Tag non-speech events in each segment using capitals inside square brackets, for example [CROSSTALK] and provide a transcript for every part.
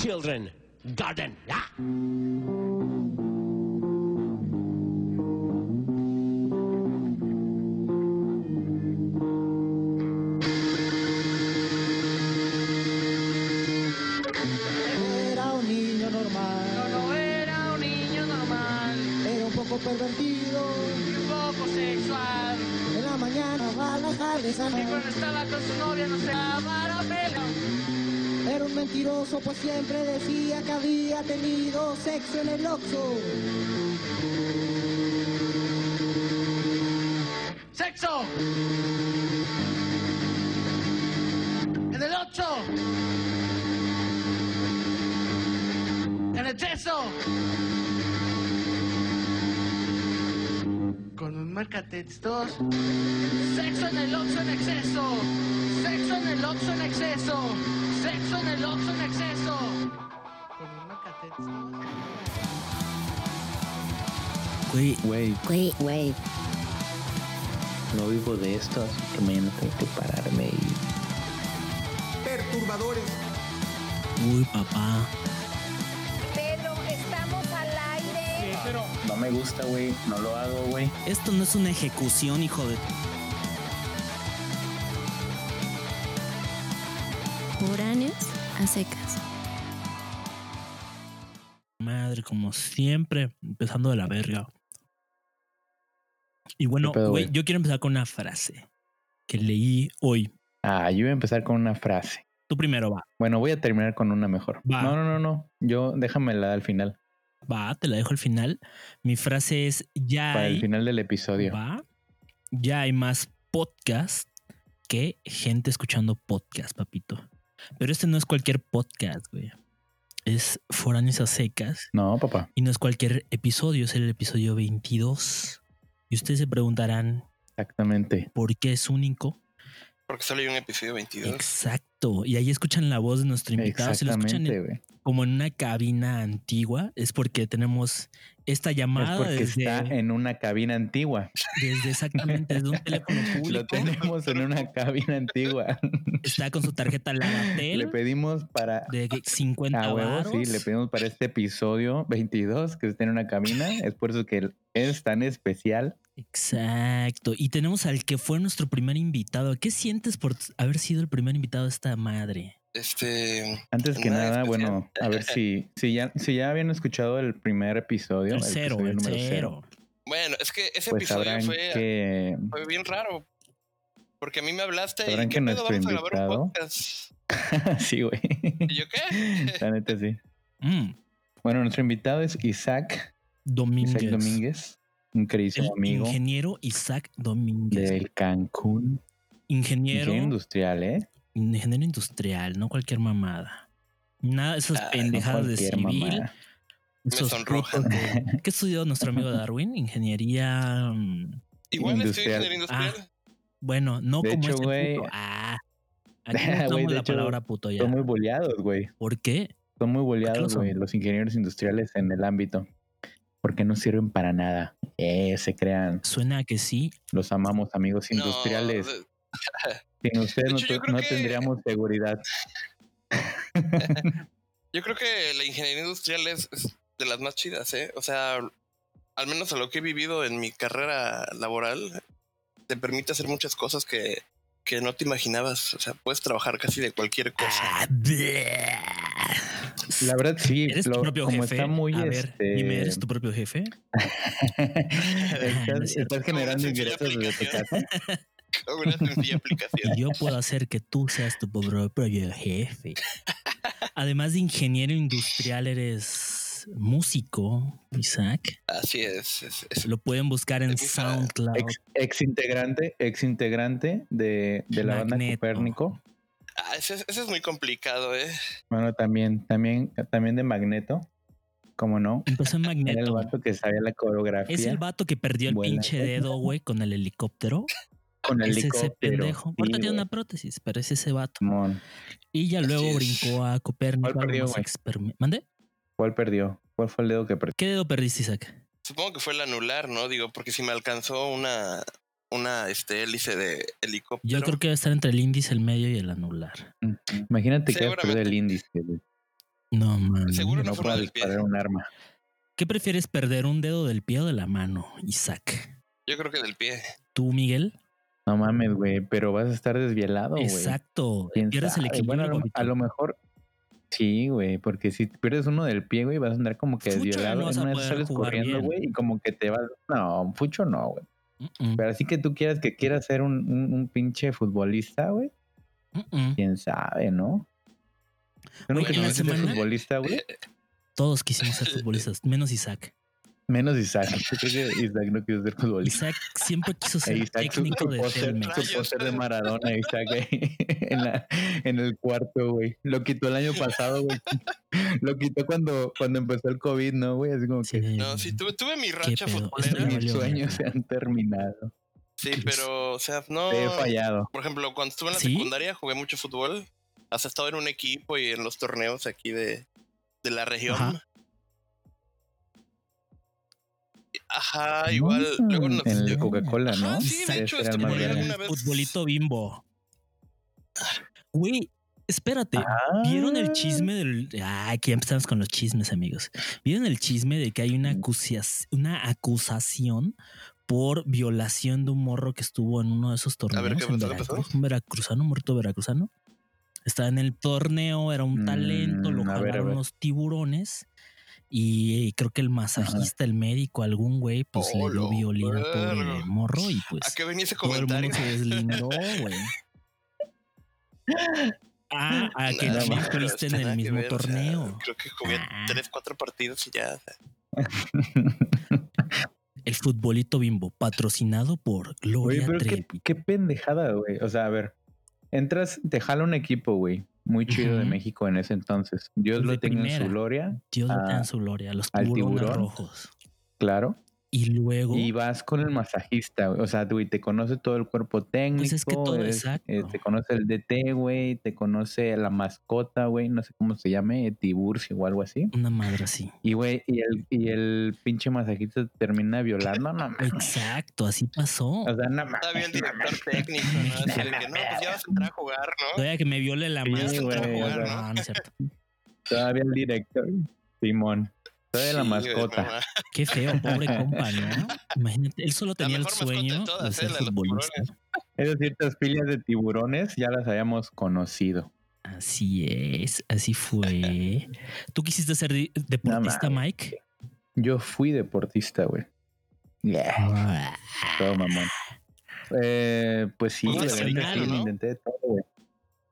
children garden. Ah. Era un niño normal, No, no era un niño normal era un poco pervertido. y un poco sexual. En la mañana va a la tarde Y cuando estaba con su novia no se daba mentiroso, pues siempre decía que había tenido sexo en el Oxxo. ¡Sexo! En el 8. En exceso. Con un marcatextos. Sexo en el Oxxo en exceso. Sexo en el Oxxo en exceso. Sexo en el Oxxo en exceso. Güey, Güey, Güey, güey. no vivo de esto, así que mañana tengo que pararme y... perturbadores. uy, papá. Pero estamos al aire. No me gusta, güey. No lo hago, güey. Esto no es una ejecución, hijo de. Foráneos a secas. Madre, como siempre, empezando de la verga. Y bueno, ¿Qué pedo, yo quiero empezar con una frase que leí hoy. Ah, yo iba a empezar con una frase. Tú primero va. Bueno, voy a terminar con una mejor. Va. No, no, no, no. Yo déjamela al final. Va, te la dejo al final. Mi frase es: ya Para el final del episodio. va, ya hay más podcast que gente escuchando podcast, papito. Pero este no es cualquier podcast, güey. Es Foráneos a secas. No, papá. Y no es cualquier episodio, es el episodio 22. Y ustedes se preguntarán Exactamente. por qué es único. Porque solo hay un episodio 22. Exacto. Y ahí escuchan la voz de nuestro invitado. Si lo escuchan Exactamente, en- güey. como en una cabina antigua, es porque tenemos esta Es llamada porque desde, está en una cabina antigua. desde exactamente desde un [LAUGHS] teléfono Lo público. tenemos en una cabina antigua. Está con su tarjeta [LAUGHS] le Lavatel pedimos para... de 50 A huevo, varos. sí, le pedimos para este episodio 22 que esté en una cabina. Es por eso que es tan especial. Exacto. Y tenemos al que fue nuestro primer invitado. ¿Qué sientes por haber sido el primer invitado de esta madre? Este. Antes que Nada especial. bueno, a ver [LAUGHS] si, si, ya, si ya habían escuchado el primer episodio. El cero, episodio el número cero. Bueno, es que ese Pues episodio fue, que fue bien raro. Porque a mí me hablaste y Sabrán ¿qué que nuestro vamos a grabar un invitado- podcast. [LAUGHS] sí, güey. ¿Y yo qué? [LAUGHS] La neta sí. Mm, Bueno, nuestro invitado es Isaac, Domínguez. Isaac Domínguez, un El queridísimo amigo ingeniero Isaac Domínguez. del Cancún. ingeniero, Ingeniero industrial, ¿eh? Ingeniero industrial, no cualquier mamada. Nada de esas Ah, no pendejadas de civil. esos de- ¿Qué estudió nuestro amigo Darwin? Ingeniería. mm, Igual Industrial. ingeniería industrial. Bueno, no De como hecho, este puto. Ah. [LAUGHS] Aquí no de la hecho, palabra puto ya. Son muy boleados, güey. ¿Por qué? Son muy boleados, güey, los ingenieros industriales en el ámbito. Porque no sirven para nada. Eh, se crean. Suena a que sí. Los amamos, amigos No, industriales. de- [LAUGHS] Sin no, hecho, creo no que- tendríamos seguridad. [LAUGHS] [LAUGHS] yo creo que la ingeniería industrial es, es de las más chidas, ¿eh? O sea, al menos a lo que he vivido en mi carrera laboral, te permite hacer muchas cosas que, que no te imaginabas. O sea, puedes trabajar casi de cualquier cosa. Ah. La verdad, sí. ¿Eres tu propio como jefe? está muy a ver, este, dime, ¿eres tu propio jefe? [LAUGHS] estás, No estás generando ingresos desde tu casa. Como [LAUGHS] una sencilla aplicación. Y yo puedo hacer que tú seas tu propio jefe. Además de ingeniero industrial, eres músico, Isaac. Así es. es- es- Lo pueden buscar en SoundCloud. Ex, ex integrante, ex integrante de, de la banda Magneto. Copérnico. Ah, ese, es- ese es muy complicado, ¿eh? Bueno, también, también, también de Magneto. ¿Cómo no? Empezó en Era el Magneto. vato que sabía la coreografía. Es el vato que perdió el Vuela. pinche dedo, güey, con el helicóptero. Con el es ese pendejo. Sí, Ahorita tiene una prótesis, pero es ese vato. Y ya luego brincó a Copérnico. ¿Cuál perdió, güey? ¿Mande? ¿Cuál perdió? ¿Cuál fue el dedo que perdió? ¿Qué dedo perdiste, Isaac? Supongo que fue el anular, ¿no? Digo, porque si me alcanzó una, una este, hélice de helicóptero. Yo creo que va a estar entre el índice, el medio y el anular. Imagínate que has Seguramente. perdido el índice. güey. No, man. Seguro no no uno del pie. disparar un arma. ¿Qué prefieres perder un dedo del pie o de la mano, Isaac? Yo creo que del pie. ¿Tú, Miguel? No mames, güey, pero vas a estar desvielado, güey. Exacto. ¿Quién Pierdes el equilibrio. Bueno, a lo, papito. a lo mejor sí, güey, porque si pierdes uno del pie, güey, vas a andar como que desvielado. no sales corriendo, güey, y como que te vas. No, fucho no, güey. Pero así que tú quieras que quieras ser un, un, un pinche futbolista, güey, quién sabe, ¿no? ¿Tú nunca ser semana- futbolista, güey? Todos quisimos ser futbolistas, menos Isaac. Menos Isaac. Yo creo que Isaac no quiso ser futbolista. Isaac siempre quiso E ser Isaac, su, técnico su de póster, Telmex. su póster de Maradona, Isaac, ahí [LAUGHS] en, la, en el cuarto, güey. Lo quitó el año pasado, güey. [LAUGHS] Lo quitó cuando, cuando empezó el COVID, ¿no, güey? Así como Sí. que No, sí, tuve, tuve mi racha futbolera. Mis sueños se han terminado. Sí, pero, o sea, no. Te he fallado. Por ejemplo, cuando estuve en la ¿Sí? secundaria jugué mucho fútbol. Has estado en un equipo y en los torneos aquí de, de la región. Ajá. Ajá, igual. Luego nos, en el Coca-Cola, ¿no? Ajá, sí, de hecho, este, alguna vez. Futbolito bimbo. Güey, espérate. ¿Vieron el Ah. chisme del. Ah, aquí empezamos con los chismes, amigos. ¿Vieron el chisme de que hay una, acusia- una acusación por violación de un morro que estuvo en uno de esos torneos ver, ¿qué en. Veracruz? Un veracruzano, un muerto veracruzano. Estaba en el torneo, era un Mm, talento, lo a a jalaron ver. los tiburones. Y creo que el masajista, el médico, algún güey, pues Oh, le dio lo violín al pobre verga. morro y pues ¿A qué venía ese todo el mundo comentario? se deslindó, güey. Ah, [LAUGHS] a que Nada también estuviste en el mismo ver, o sea, torneo. creo que jugué Ah. tres, cuatro partidos y ya. o sea, [LAUGHS] El futbolito bimbo, patrocinado por Oye, Gloria qué, Trevi. qué pendejada, güey. O sea, a ver, entras, te jala un equipo, güey. Muy chido de. México en ese entonces. Dios De lo tenga en su gloria, Dios lo tenga en su gloria, los tiburones tiburón. rojos. claro. Y luego, Y vas con el masajista, güey. O sea, güey, te conoce todo el cuerpo técnico. Pues es que todo, eres- exacto. eh, te conoce el DT, güey. Te conoce la mascota, güey. No sé cómo se llame, Tiburcio o algo así. una madre así. Y, güey, y el, y el pinche masajista te termina violando. No mames. Exacto, así pasó. O sea, no mames. Todavía el director técnico, ¿no? [LAUGHS] Así de que no, pues ya vas a entrar a jugar, ¿no? Todavía que me viole la Sí, mano. güey, o sea, no, no es cierto. Todavía el director. Simón. Todavía la Sí, güey, mascota. [LAUGHS] Qué feo, pobre [LAUGHS] compa, ¿no? Imagínate, él solo tenía el de sueño de todas, ser ¿eh? La de los futbolista. Esas ciertas filias de tiburones ya las habíamos conocido. Así es, así fue. [LAUGHS] ¿Tú quisiste ser deportista. Mike? Yo fui deportista, güey. Yeah, Ah, todo mamón. Eh, pues sí, Pues la nacional, sí, lo ¿no? intenté de todo, güey.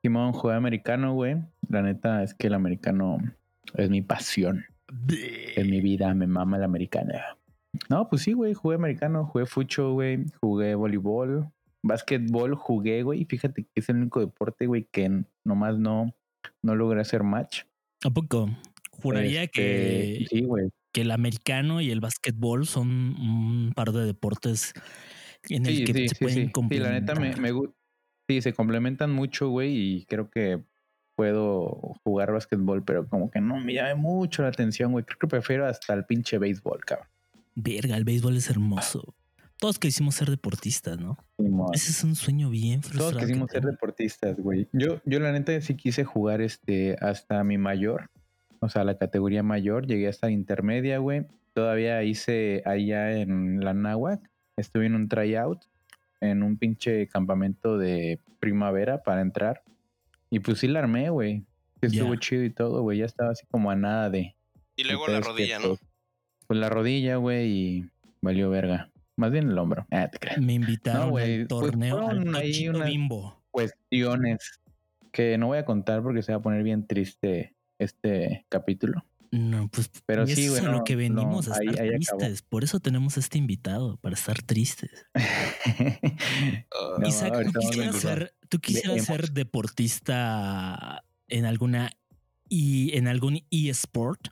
Simón, jugué americano, güey. La neta es que el americano es mi pasión. En mi vida me mama el americano. No, pues sí, güey, jugué americano, jugué fucho, güey, jugué voleibol, básquetbol, jugué, güey. y Fíjate que es el único deporte, güey, que nomás no, no logré hacer match. ¿A poco? Juraría Este, que, Sí, güey. que el americano y el básquetbol son un par de deportes en el que sí, se sí, pueden sí. Sí, la neta me, complementar. me gusta. Sí, se complementan mucho, güey, y creo que puedo jugar básquetbol, pero como que no me llame mucho la atención, güey. Creo que prefiero hasta el pinche béisbol, cabrón. Verga, el béisbol es hermoso. Todos quisimos ser deportistas, ¿no? Ese es un sueño bien Todos frustrante. quisimos ser deportistas, güey. Yo, yo la neta sí quise jugar este hasta mi mayor, o sea, la categoría mayor. Llegué hasta intermedia, güey. Todavía hice allá en la náhuac. Estuve en un tryout, en un pinche campamento de primavera para entrar. Y pues sí la armé, güey. Sí Estuvo chido y todo, güey. Ya estaba así como a nada de... Y luego la rodilla, ¿no? pues, la rodilla, güey, y valió verga. Más bien el hombro. Ah, te creas. Me invitaron No, güey, al pues torneo al ahí unas- Bimbo. cuestiones que no voy a contar porque se va a poner bien triste este capítulo. No, pues Pero sí, eso güey, es a lo que venimos no, a estar ahí tristes. Por eso tenemos este invitado, para estar tristes. [LAUGHS] No, Isaac, ¿tú quisieras, ser, ¿tú quisieras ser deportista en alguna y en algún eSport?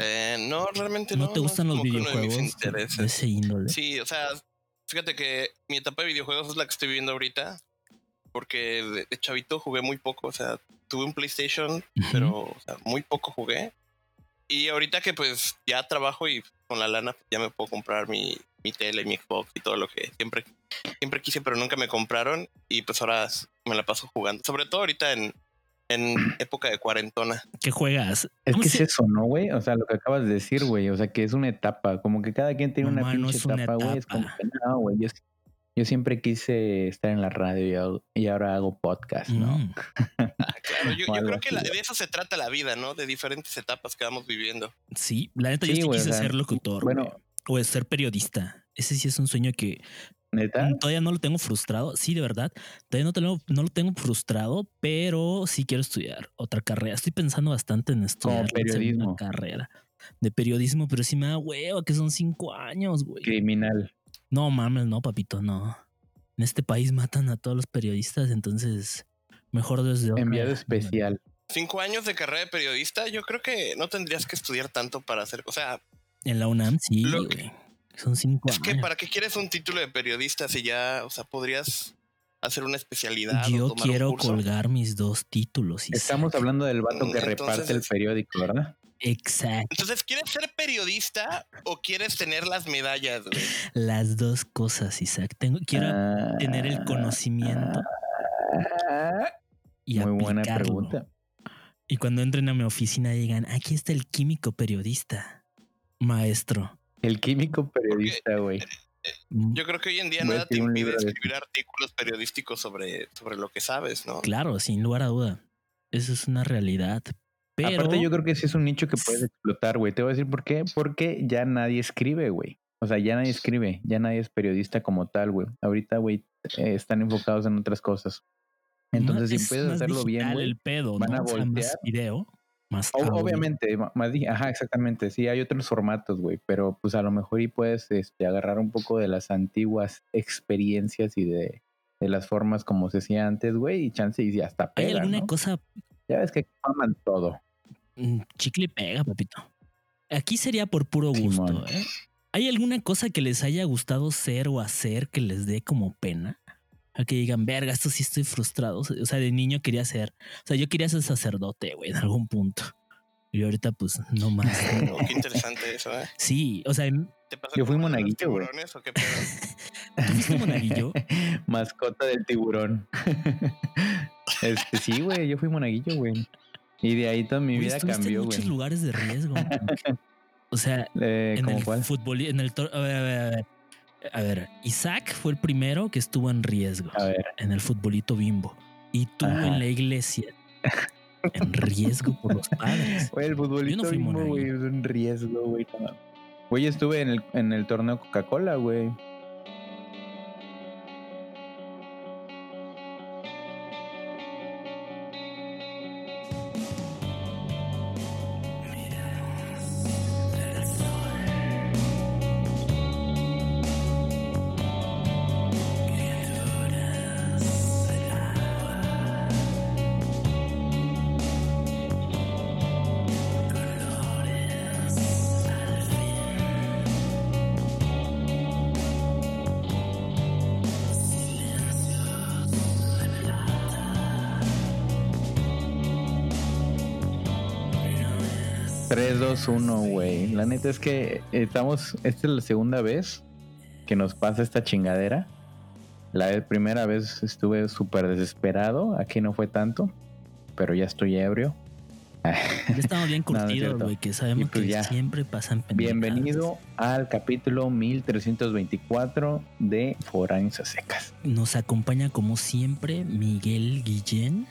Eh, no, realmente no. ¿No te gustan los videojuegos de ese índole? Sí, o sea, fíjate que mi etapa de videojuegos es la que estoy viviendo ahorita. Porque de, chavito jugué muy poco. O sea, tuve un PlayStation, pero o sea, muy poco jugué. Y ahorita que pues ya trabajo y con la lana ya me puedo comprar mi, mi tele, mi Xbox y todo lo que siempre, siempre quise, pero nunca me compraron. Y pues ahora me la paso jugando. Sobre todo ahorita en, en [CLEARS THROAT] época de cuarentona. ¿Qué juegas? Es ¿Cómo que se- es eso, ¿no, güey? O sea, lo que acabas de decir, güey. O sea, que es una etapa. Como que cada quien tiene No, una ma, no pinche es una etapa, güey. Es como que no, güey. Yo, yo siempre quise estar en la radio y, hago- y ahora hago podcast, ¿no? Mm, [LAUGHS] Ah, claro, yo, creo que la- de eso se trata la vida, ¿no? De diferentes etapas que vamos viviendo. sí, la neta, yo Sí, o quise sea, ser locutor. bueno, güey, o ser periodista. Ese sí es un sueño que neta. Mm, Todavía no lo tengo frustrado. Sí, de verdad. Todavía no, te lo, no lo tengo frustrado, pero sí quiero estudiar otra carrera. Estoy pensando bastante en estudiar periodismo. carrera de periodismo, pero sí me da hueva que son cinco años, güey. Criminal. No mames, no, papito, no. En este país matan a todos los periodistas, entonces mejor desde Enviado especial. Cinco años de carrera de periodista, yo creo que no tendrías que estudiar tanto para hacer. O sea, En la UNAM, sí, Lo que- güey. Son cinco es que años. para qué quieres un título de periodista si ya, o sea, podrías hacer una especialidad. o Yo un quiero curso? colgar mis dos títulos. Estamos hablando del vato que Entonces reparte el periódico, ¿verdad? Exacto. Entonces, ¿quieres ser periodista o quieres tener las medallas, güey? Las dos cosas, Isaac. Tengo, quiero Ah, tener el conocimiento ah, y Muy buena pregunta. Y cuando entren a mi oficina digan, aquí está el químico periodista, maestro. El químico periodista, güey. Mm, Yo creo que hoy en día Voy nada te impide libro de- escribir artículos periodísticos sobre, sobre lo que sabes, ¿no? Claro, sin lugar a duda. Eso es una realidad. Pero Aparte, yo creo que sí es un nicho que puedes explotar, güey. Te voy a decir por qué. Porque ya nadie escribe, güey. O sea, ya nadie escribe, ya nadie es periodista como tal, güey. Ahorita, güey, eh, están enfocados en otras cosas. Entonces, si es puedes hacerlo bien, güey. el pedo, van ¿no? a O sea, más voltear. video, más O-. Obviamente, más ajá, exactamente. Sí, hay otros formatos, güey, pero pues a lo mejor y puedes este, agarrar un poco de las antiguas experiencias y de, de las formas como se hacía antes, güey, y chance y hasta ¿Hay pega, alguna ¿no? cosa Ya ves que aman todo. Mm, chicle y pega, papito? Aquí sería por puro gusto. ¿eh? ¿Hay alguna cosa que les haya gustado ser o hacer que les dé como pena? A que digan, verga, esto sí estoy frustrado. O sea, de niño quería ser, o sea, yo quería ser sacerdote, güey, en algún punto. Y ahorita, pues, no más. [LAUGHS] Oh, qué interesante eso, ¿eh? Sí, o sea, ¿tú ¿Te pasó Yo fui monaguillo, güey. tiburones o qué pedo? [LAUGHS] fuiste monaguillo? [LAUGHS] Mascota del tiburón. este, sí, güey, yo fui monaguillo, güey. Y de ahí toda mi Güey, vida cambió, en muchos güey. lugares de riesgo. [LAUGHS] O sea, Eh, en ¿Cómo el cuál? fútbol, en el tor- a ver, a ver, a ver. A ver, Isaac fue el primero que estuvo en riesgo A ver, en el futbolito bimbo. Y tú Ajá. en la iglesia en riesgo por los padres. [LAUGHS] güey, el futbolito fui bimbo, güey, es un riesgo, güey. no. Güey, estuve en el, en el torneo Coca-Cola, güey. Tres, dos, uno, güey. La neta es que estamos. Esta es la segunda vez que nos pasa esta chingadera. La primera vez estuve súper desesperado. Aquí no fue tanto. Pero ya estoy ebrio. Ya [LAUGHS] estamos bien No, no curtidos, güey, que sabemos pues que ya. siempre pasan pendejadas. Bienvenido al capítulo 1324 de Foráneos Secas. Nos acompaña como siempre Miguel Guillén,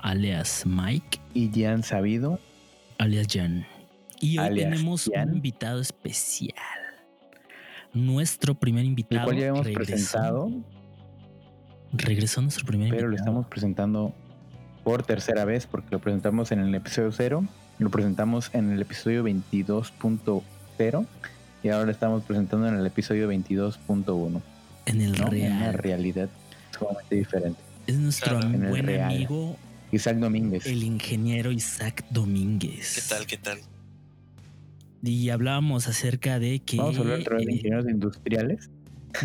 alias Mike, Y han sabido. alias Jan. Y hoy Alias tenemos un invitado especial. Nuestro primer El invitado. cual ya hemos regresó- presentado. Regresó nuestro primer pero lo invitado. estamos presentando por tercera vez porque lo presentamos en el episodio 0, lo presentamos en el episodio 22.0 y ahora lo estamos presentando en el episodio 22.1. en el ¿no? En una real. realidad sumamente diferente. Es nuestro Claro. En el buen real. amigo, Isaac Domínguez. el ingeniero Isaac Domínguez. ¿Qué tal, qué tal? Y hablábamos acerca de que. Vamos a hablar otra vez de eh, ingenieros industriales.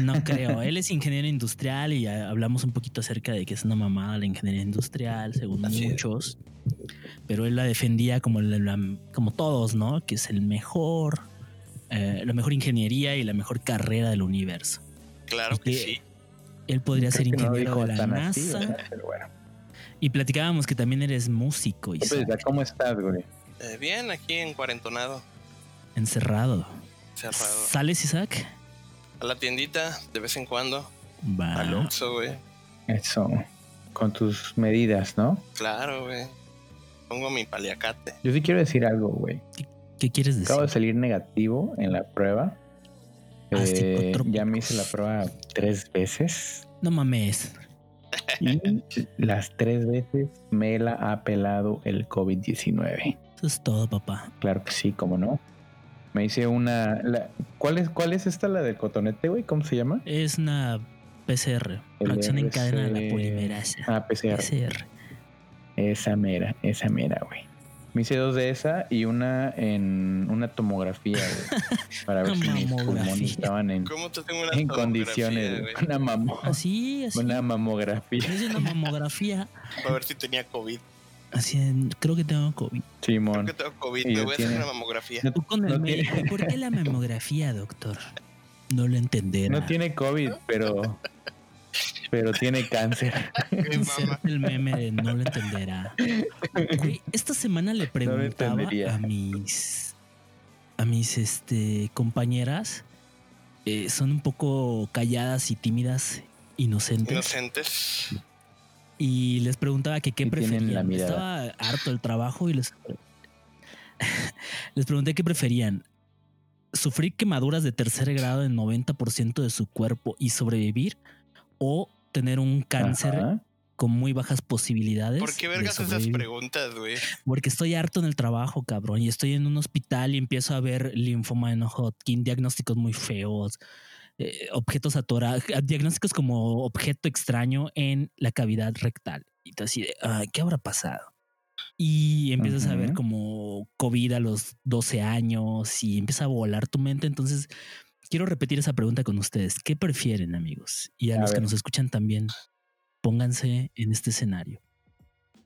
No [LAUGHS] creo. Él es ingeniero industrial y hablamos un poquito acerca de que es una mamada la ingeniería industrial, según Así es. muchos. Pero él la defendía como, la- la- como todos, ¿no? Que es el mejor, eh, la mejor ingeniería y la mejor carrera del universo. Claro que Sí. sí. Él podría Creo ser no ingeniero de la así, NASA. bueno. Y platicábamos que también eres músico y Pues, ¿Cómo estás, güey? Eh, bien, aquí en cuarentonado, encerrado. cerrado. ¿Sales, Isaac? A la tiendita, de vez en cuando. Va. Al güey. Eso. Con tus medidas, ¿no? Claro, güey. Pongo mi paliacate. Yo sí quiero decir algo, güey. ¿Qué quieres decir? Acabo de salir negativo en la prueba. Ah, Eh, ya me hice la prueba tres veces. No mames. Y las tres veces me la ha pelado el COVID-19. Eso es todo, papá. Claro que sí, cómo no. Me hice una. la- ¿cuál, es, ¿Cuál es esta, la del cotonete, güey? ¿Cómo se llama? Es una PCR, reacción en cadena de la polimerasa. Ah, PCR. PCR. Esa mera, esa mera, güey. Me hice dos de esa y una en una tomografía, güey. [LAUGHS] Para ver si mis mamografía. pulmones estaban en, ¿Cómo te tengo una en tomografía, condiciones. güey? Una, mamo- Así, así. una mamografía. Es una mamografía. Para ver si tenía COVID. Así, en- creo que tengo COVID. Creo Simón. que tengo COVID. Me voy a hacer una mamografía. No, Tú con el No médico. tiene- ¿Por qué la mamografía, doctor? No lo entenderá. no tiene COVID, pero. Pero tiene cáncer. El meme de no lo entenderá. Güey, esta semana le preguntaba a mis a mis este compañeras eh, son un poco calladas y tímidas, inocentes Inocentes. Y les preguntaba que qué preferían. Estaba harto del trabajo y les [LAUGHS] les pregunté qué preferían. Sufrir quemaduras de tercer grado en 90% de su cuerpo y sobrevivir o tener un cáncer Ajá. con muy bajas posibilidades. ¿Por qué vergas esas preguntas, güey? Porque estoy harto en el trabajo, cabrón, y estoy en un hospital y empiezo a ver linfoma de Hodgkin, diagnósticos muy feos, eh, objetos atorados, [LAUGHS] diagnósticos como objeto extraño en la cavidad rectal. Y tú así de, "Ay, ¿qué habrá pasado? Y empiezas a ver como COVID a los 12 años y empieza a volar tu mente. Entonces, quiero repetir esa pregunta con ustedes. ¿Qué prefieren, amigos? Y a, A los que ver. nos escuchan también, pónganse en este escenario.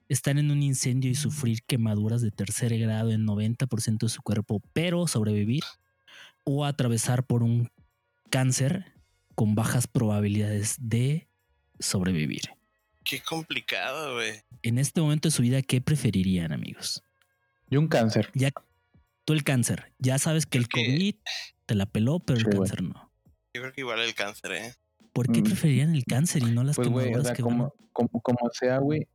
Estar en un incendio y sufrir quemaduras de tercer grado en 90% de su cuerpo, pero sobrevivir. O atravesar por un cáncer con bajas probabilidades de sobrevivir. Qué complicado, güey. En este momento de su vida, ¿qué preferirían, amigos? Y un cáncer. Ya tú el cáncer, ya sabes que el COVID te la peló, pero el Sí, cáncer no. Yo creo que igual el cáncer, ¿eh? ¿Por qué Mm. preferirían el cáncer y no las Pues, güey, o quemaduras sea, que como, como, como sea, güey.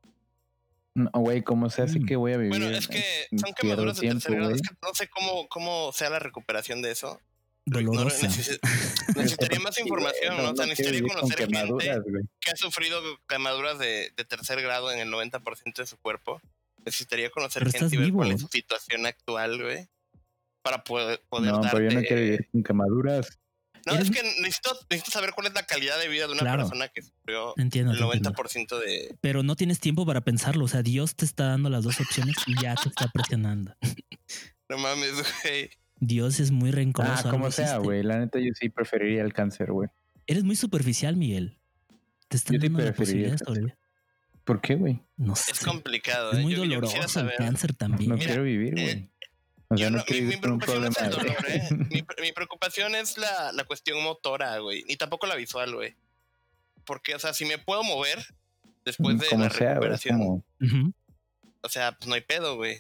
No, güey, como sea, sí Mm. que voy a vivir. Bueno, es que son quemaduras de tercer grado. güey. Es que no sé cómo, cómo sea la recuperación de eso. No, Dolorosa. neces- necesitaría más información, ¿no? O sea, necesitaría conocer gente que ha sufrido quemaduras de, de tercer grado en el 90% de su cuerpo. Necesitaría conocer Pero gente y ver cuál es su situación actual, güey. Para poder, poder No, darte... pero yo no quiero vivir con quemaduras. No, Eres- es que necesito, necesito saber cuál es la calidad de vida de una Claro. persona que sufrió Entiendo, el te entiendo. 90% de... Pero no tienes tiempo para pensarlo. O sea, Dios te está dando las dos opciones y ya te está presionando. [LAUGHS] No mames, güey. Dios es muy rencoroso. Ah, como sea, güey. La neta, yo sí preferiría el cáncer, güey. Eres muy superficial, Miguel. Te están Yo dando sobrevivir. ¿Por qué, güey? No sé. Es complicado, Es ¿eh? muy Yo- yo quisiera doloroso el cáncer también. No Mira, quiero vivir, eh, güey. O sea, no no- quiero mi, mi vivir con un preocupación es el dolor, ¿eh? Mi, pre- mi preocupación es la, la cuestión motora, güey. Ni tampoco la visual, güey. Porque, o sea, si me puedo mover después de como la sea, recuperación, como- Ujú. o sea, pues no hay pedo, güey.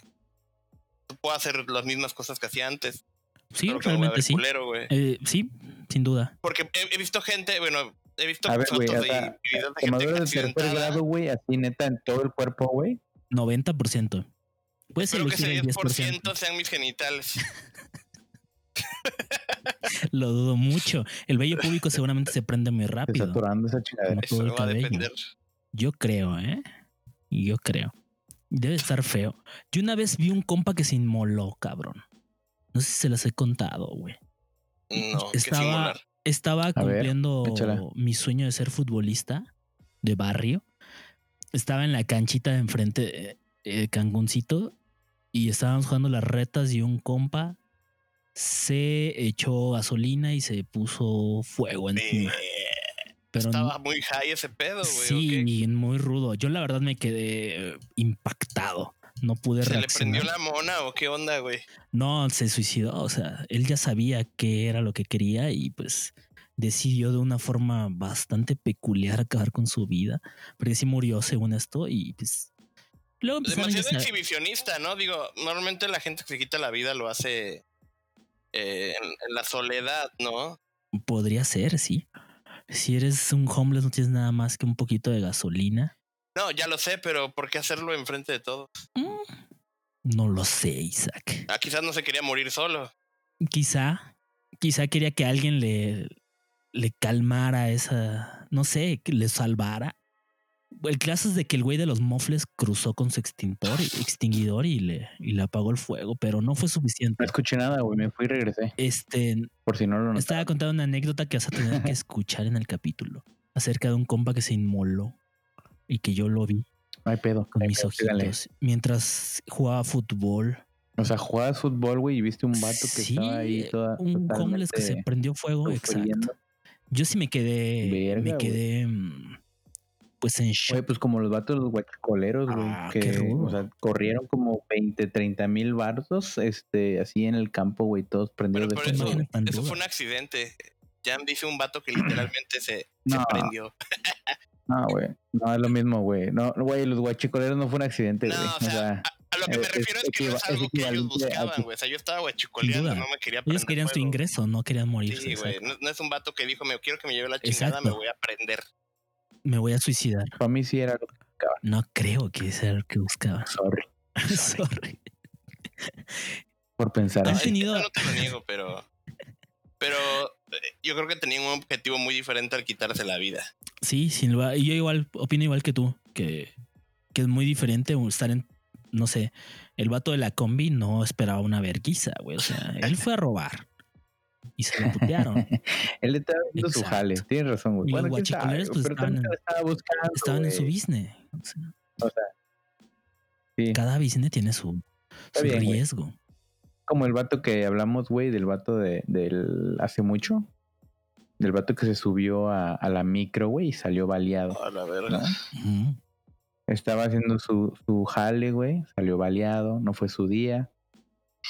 Puedo hacer las mismas cosas que hacía antes. Sí, pero realmente sí. culero. Eh, sí, sin duda. Porque he, he visto gente, bueno, he visto A ver, güey, fotos o sea, y videos de gente Quemaduras de tercer grado, güey, así neta en todo el cuerpo, güey. 90%. Puedes Espero que ese el 10% 10%. sean mis genitales. [LAUGHS] Lo dudo mucho. El vello público seguramente se prende muy rápido. atorando esa Eso va a depender. Yo creo, ¿eh? Yo creo. Debe estar feo. Yo una vez vi un compa que se inmoló, cabrón. No sé si se las he contado, güey. No, Estaba-. Estaba cumpliendo mi sueño de ser futbolista de barrio. Estaba en la canchita de enfrente de eh, Canguncito y estábamos jugando las retas y un compa se echó gasolina y se puso fuego encima. Eh, Pero Estaba muy high ese pedo, güey. ¿o sí, qué? muy rudo. Yo la verdad me quedé eh, impactado. No pude ¿Se le prendió la mona o qué onda, güey? No, se suicidó. O sea, él ya sabía qué era lo que quería y pues decidió de una forma bastante peculiar acabar con su vida, porque sí murió según esto y pues luego Demasiado exhibicionista, ¿no? Digo, normalmente la gente que se quita la vida lo hace eh, en, en la soledad, ¿no? podría ser, sí. Si eres un homeless no tienes nada más que un poquito de gasolina. No, ya lo sé, pero ¿por qué hacerlo enfrente de todos? Mm, No lo sé, Isaac. Ah, quizás no se quería morir solo. Quizá, quizá quería que alguien le, le calmara esa, no sé, que le salvara. El caso es de que el güey de los mofles cruzó con su extintor, extinguidor y le, y le apagó el fuego, pero no fue suficiente. No escuché nada, güey. Me fui y regresé. Este, Por si no lo estaba notaban. contando una anécdota que vas a tener que [LAUGHS] escuchar en el capítulo acerca de un compa que se inmoló y que yo lo vi No hay pedo. con hay mis pedo, ojitos mientras jugaba fútbol. O sea, jugabas fútbol, güey, y viste un vato que Sí, estaba ahí toda. un homeless que se prendió fuego, exacto. Yo sí me quedé, Verga, me quedé mm, pues en shock. Güey, pues como los vatos, los guachicoleros, güey, Ah, qué que, o sea, corrieron como 20, 30 mil bardos, este, así en el campo, güey, todos Pero prendidos de por fuego. eso, eso fue un accidente. Jam dice un vato que [CLEARS THROAT] literalmente se, se No. prendió. [LAUGHS] No, güey, no es lo mismo, güey. No, güey, los guachicoleros no fue un accidente, No, güey. o sea, A lo que me es- refiero es, es que no es algo que ellos a buscaban, güey. O sea, yo estaba guachicoleando, no me quería Ellos querían su ingreso, no querían morirse. Sí, güey. No, no es un vato que dijo, me quiero que me lleve la chingada, Exacto. me voy a prender. Me voy a suicidar. para mí sí era lo que No creo que sea lo que buscaba. sorry [LAUGHS] Sorry. por pensar No, ¿Has así. no te lo niego, pero... Pero eh, yo creo que tenía un objetivo muy diferente al quitarse la vida. Sí, sin lugar. Y yo igual opino igual que tú, que, que es muy diferente estar en, no sé, el vato de la combi no esperaba una verguiza, güey. O sea, él fue a robar y se lo putearon. Él [LAUGHS] estaba haciendo su Exacto. jale, tienes razón, güey. Bueno, pues, estaban estaba buscando, Estaban en su business. O sea, O sea, sí. cada business tiene su, Está su bien, güey. riesgo. como el vato que hablamos, güey, del vato de, del hace mucho. Del vato que se subió a, a la micro, güey, y salió baleado. A la verga. Estaba haciendo su, su jale, güey, salió baleado, no fue su día.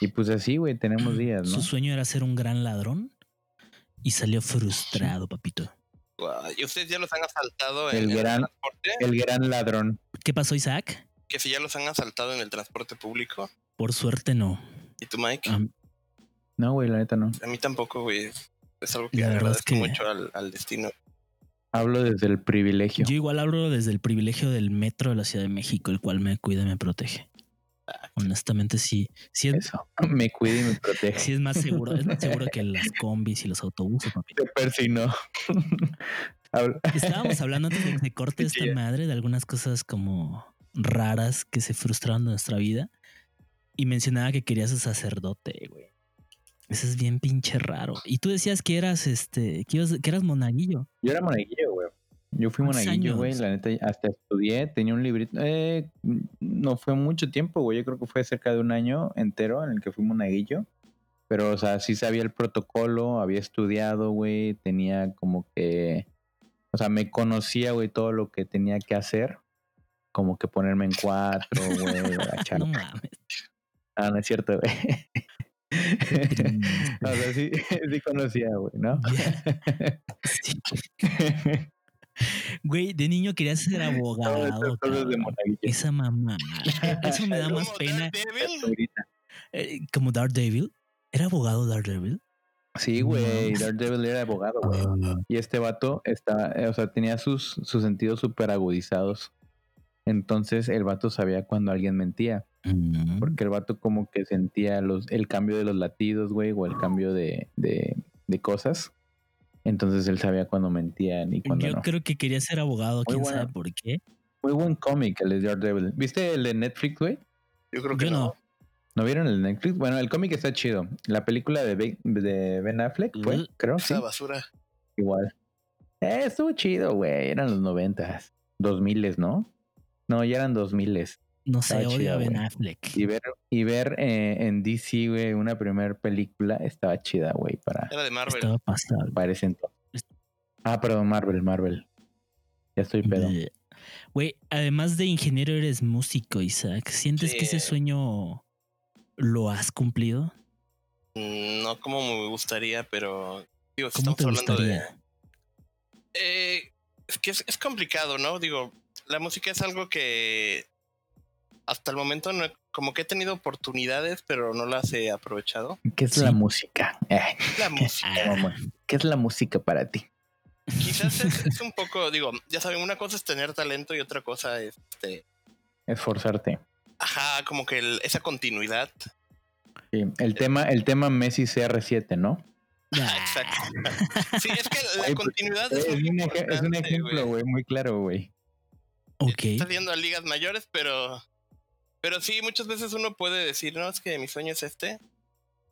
Y pues así, güey, tenemos días, ¿no? Su sueño era ser un gran ladrón y salió frustrado, papito. ¿Y ustedes ya los han asaltado en El gran- transporte? El gran ladrón. ¿Qué pasó, Isaac? Que si ya los han asaltado en el transporte público. Por suerte no. ¿Y tú, Mike? No, güey, la neta no. A mí tampoco, güey. Es algo que La verdad es agradezco que- mucho al, al destino. Hablo desde el privilegio. Yo igual hablo desde el privilegio del metro de la Ciudad de México, el cual me cuida y me protege. Honestamente, sí, sí es, Eso. [LAUGHS] Me cuida y me protege. sí es más seguro, es más seguro que [LAUGHS] las combis y los autobuses, papi. Se persinó. [LAUGHS] Habla- Estábamos hablando antes de que se corte esta Sí. madre de algunas cosas como raras que se frustraron de nuestra vida. Y mencionaba que querías ser sacerdote, güey. Eso es bien pinche raro. Y tú decías que eras este, que, ibas- que eras monaguillo. Yo era monaguillo, güey. Yo fui ¿Cuántos monaguillo, güey. La neta, hasta estudié, tenía un librito. Eh, no fue mucho tiempo, güey. Yo creo que fue cerca de un año entero en el que fui monaguillo. Pero, o sea, sí sabía el protocolo, había estudiado, güey. Tenía como que. O sea, me conocía, güey, todo lo que tenía que hacer. Como que ponerme en cuatro, güey. [LAUGHS] No mames. Ah, no es cierto, güey. [LAUGHS] o sea, sí, [LAUGHS] sí conocía, güey, ¿no? Sí. Güey, de niño querías ser abogado. Esa mamá. [LAUGHS] Eso me da más ¿Cómo, pena. Daredevil? [LAUGHS] Eh, como Daredevil. ¿Era abogado Daredevil? Sí, güey. Daredevil era abogado, güey. Y este vato está, eh, o sea, tenía sus, sus sentidos súper agudizados. Entonces el vato sabía cuando alguien mentía. Mm. Porque el vato como que sentía los, el cambio de los latidos, güey, o el cambio de, de, de cosas. Entonces él sabía cuando mentían y cuando Yo no. creo que quería ser abogado, quién bueno. sabe por qué. Muy buen cómic el de Daredevil. ¿Viste el de Netflix, güey? Yo creo que Yo no. no. ¿No vieron el de Netflix? Bueno, el cómic está chido. La película de Ben, de ben Affleck fue, Mm. creo, sí. Esa basura. Igual. Eh, estuvo chido, güey. Eran los noventas. Dos miles, ¿no? No, ya eran dos miles. No sé, Estaba odio chida, a Ben güey. Affleck. Y ver, y ver eh, en DC, güey, una primera película estaba chida, güey, para, Era de Marvel. Estaba ese entonces. Ah, perdón, Marvel, Marvel. Ya estoy pedo. Güey, además de ingeniero eres músico, Isaac. ¿Sientes que ese sueño lo has cumplido? Mm, No como me gustaría, pero Digo, si ¿Cómo te hablando de. gustaría? Eh, es que es, es complicado, ¿no? Digo, la música es algo que hasta el momento no, como que he tenido oportunidades, pero no las he aprovechado. ¿Qué es Sí. [LAUGHS] la música? Eh, La música. ¿Qué es la música para ti? Quizás es, [LAUGHS] es un poco, digo, ya saben, una cosa es tener talento y otra cosa es, este, Esforzarte. ajá, como que el- esa continuidad. Sí, El tema, el tema Messi CR7, ¿no? Ah, Exacto. Sí, es que la pues, continuidad Es es, un, es un ejemplo, güey, muy claro, güey. Ok. Estás yendo a ligas mayores, pero, pero sí, muchas veces uno puede decir, no, es que mi sueño es este,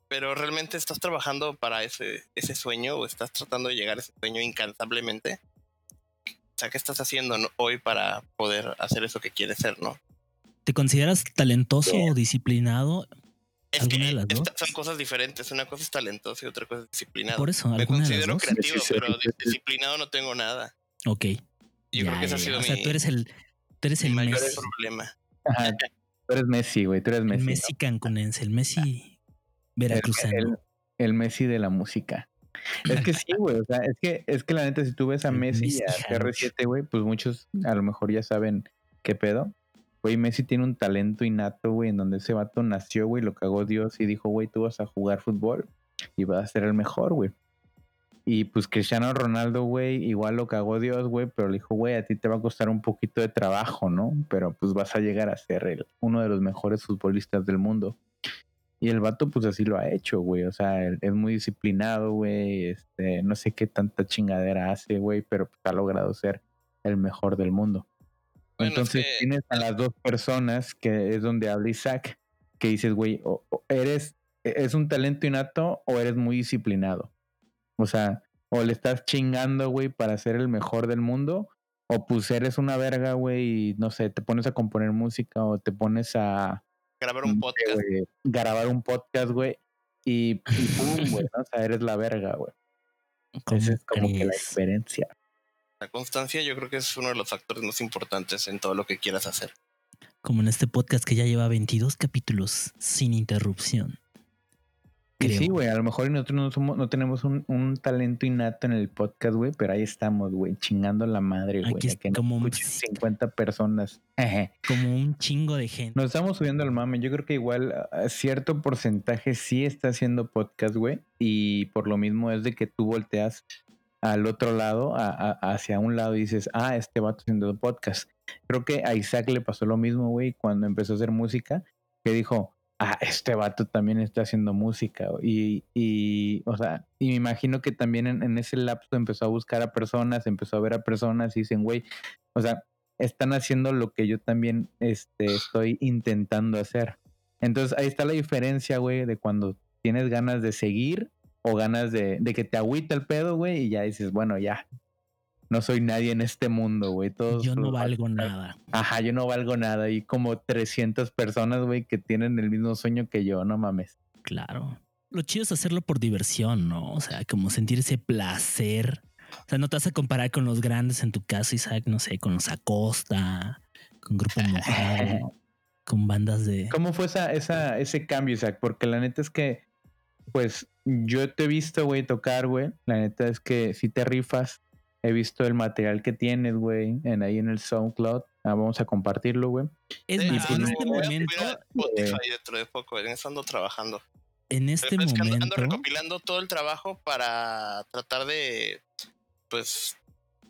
pero realmente estás trabajando para ese, ese sueño o estás tratando de llegar a ese sueño incansablemente. O sea, ¿qué estás haciendo hoy para poder hacer eso que quieres ser, no? ¿Te consideras talentoso o disciplinado? Es ¿Alguna que de las dos? son cosas diferentes. Una cosa es talentoso y otra cosa es disciplinado. Por eso, Me considero creativo, Sí, sí, pero sí, sí. disciplinado no tengo nada. Ok. Yo Ya, creo que ese ha sido ya. O sea, mi, tú eres el, tú eres mi el mayor Messi, problema. Ajá, tú eres Messi, güey. Tú eres el Messi. ¿no? Messi cancunense, el Messi El, veracruzano. el- el Messi de la música. Es que sí, güey. O sea, es que, es que la neta, si tú ves a El Messi y Messi a Jarocho. CR7, güey, pues muchos a lo mejor ya saben qué pedo. Güey, Messi tiene un talento innato, güey, en donde ese vato nació, güey, lo cagó Dios y dijo, güey, tú vas a jugar fútbol y vas a ser el mejor, güey. Y pues Cristiano Ronaldo, güey, igual lo cagó Dios, güey, pero le dijo, güey, a ti te va a costar un poquito de trabajo, ¿no? Pero pues vas a llegar a ser el, uno de los mejores futbolistas del mundo. Y el vato, pues así lo ha hecho, güey. O sea, es muy disciplinado, güey. Este, no sé qué tanta chingadera hace, güey, pero pues, ha logrado ser el mejor del mundo. Bueno, es Entonces que- tienes a las dos personas que es donde habla Isaac, que dices, güey, o- o eres, es un talento innato o eres muy disciplinado. O sea, o le estás chingando, güey, para ser el mejor del mundo, o pues eres una verga, güey, y no sé, te pones a componer música o te pones a grabar un podcast. güey, grabar un podcast, güey, y, y pum, güey, ¿no? O sea, eres la verga, güey. ¿Cómo Esa es como que la diferencia. La constancia yo creo que es uno de los factores más importantes en todo lo que quieras hacer. Como en este podcast que ya lleva 22 capítulos sin interrupción. Y Creo. sí, güey, a lo mejor nosotros no, somos, no tenemos un, un talento innato en el podcast, güey, pero ahí estamos, güey, chingando la madre, güey. Aquí de es que como un- escuchen 50 personas. [LAUGHS] Como un chingo de gente. Nos estamos subiendo al mame. Yo creo que igual a cierto porcentaje sí está haciendo podcast, güey. Y por lo mismo es de que tú volteas al otro lado, a- a- hacia un lado y dices, ah, este vato haciendo podcast. Creo que a Isaac le pasó lo mismo, güey, cuando empezó a hacer música, que dijo, ah, este vato también está haciendo música. Y, y o sea, y me imagino que también en, en ese lapso empezó a buscar a personas, empezó a ver a personas y dicen, güey, o sea, están haciendo lo que yo también este, estoy intentando hacer. Entonces ahí está la diferencia, güey, de cuando tienes ganas de seguir o ganas de, de que te agüita el pedo, güey, y ya dices, bueno, ya, no soy nadie en este mundo, güey. Todos Yo no valgo nada. Ajá, yo no valgo nada. Y como 300 personas, güey, que tienen el mismo sueño que yo, no mames. Claro. Lo chido es hacerlo por diversión, ¿no? O sea, como sentir ese placer. O sea, no te vas a comparar con los grandes en tu caso, Isaac, no sé, con los Acosta, con Grupo [LAUGHS] Mojado, con bandas de... ¿Cómo fue esa, esa, ese cambio, Isaac? Porque la neta es que, pues, yo te he visto, güey, tocar, güey. La neta es que si te rifas. He visto el material que tienes, güey, en ahí en el SoundCloud. Ah, vamos a compartirlo, güey. Es más, en este momento, subir a Spotify dentro de poco, en eso ando trabajando. en este que ando, ando momento, recopilando todo el trabajo para tratar de, pues,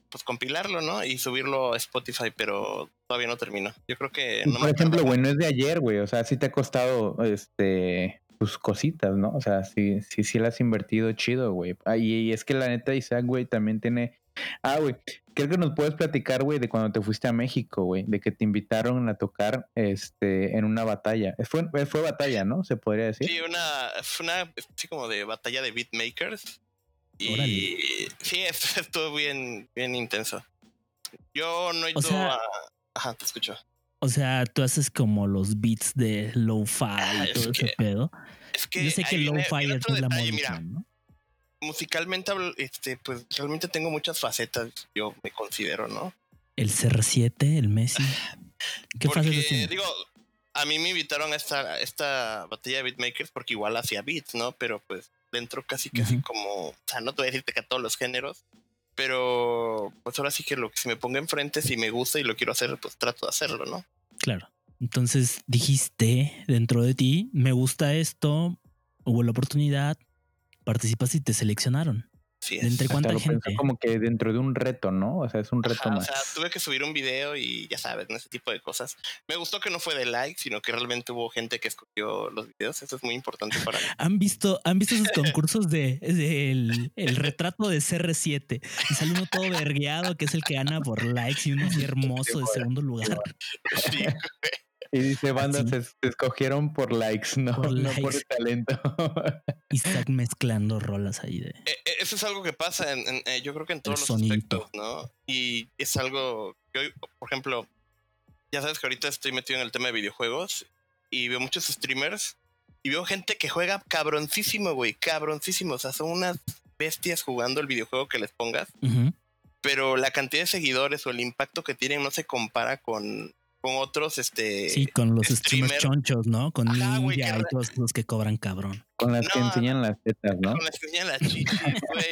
pues compilarlo, ¿no? Y subirlo a Spotify, pero todavía no termino. Yo creo que no Por me ejemplo, güey, no es de ayer, güey. O sea, sí te ha costado, este, pues cositas, ¿no? O sea, sí, sí, sí le has invertido chido, güey. Ah, y, y es que la neta, Isaac, güey, también tiene. Ah, güey, creo que nos puedes platicar, güey, de cuando te fuiste a México, güey, de que te invitaron a tocar, este, en una batalla. Fue, fue batalla, ¿no? Se podría decir. Sí, una, fue una, así como de batalla de beatmakers. Y Órale. sí, [LAUGHS] estuvo bien, bien intenso. Yo no he ido sea- a... Ajá, te escucho. o sea, tú haces como los beats de lo-fi Ah, y es todo ese que pedo. Es que Yo sé que lo-fi es la música, ¿no? Musicalmente, este, pues realmente tengo muchas facetas, yo me considero, ¿no? El CR7, el Messi. [LAUGHS] ¿Qué porque, tienes? digo, a mí me invitaron a esta, esta batalla de beatmakers porque igual hacía beats, ¿no? Pero pues dentro casi casi como, o sea, no te voy a decirte que a todos los géneros, pero pues ahora sí que lo que se me ponga enfrente, si me gusta y lo quiero hacer, pues trato de hacerlo, ¿no? Claro. Entonces dijiste dentro de ti, me gusta esto, hubo la oportunidad, participas y te seleccionaron. Sí, ¿De es. entre cuánta lo pensó gente? como que dentro de un reto, ¿no? O sea, es un reto Ajá, o más. sea, tuve que subir un video y ya sabes, ¿no? ese tipo de cosas. Me gustó que no fue de like, sino que realmente hubo gente que escogió los videos. Eso es muy importante para mí. [LAUGHS] ¿Han visto, han visto esos concursos de, de el, el retrato de CR7? Y sale uno todo vergueado, que es el que gana por likes y uno así [LAUGHS] hermoso de segundo lugar. Sí, Y dice, banda, Así. se, se escogieron por likes, no Por no por el talento. [LAUGHS] Isaac mezclando rolas ahí de. Eh, eh, Eso es algo que pasa, en, en, eh, yo creo que en todos los aspectos, ¿no? Y es algo que hoy, por ejemplo, ya sabes que ahorita estoy metido en el tema de videojuegos y veo muchos streamers y veo gente que juega cabroncísimo, güey, cabroncísimo. O sea, son unas bestias jugando el videojuego que les pongas, pero la cantidad de seguidores o el impacto que tienen no se compara con, con otros, este... Sí, con los streamers streamer. chonchos, ¿no? Con Ajá, y todos los que cobran cabrón. Con las que enseñan las tetas, ¿no? con las que enseñan las chichis, güey,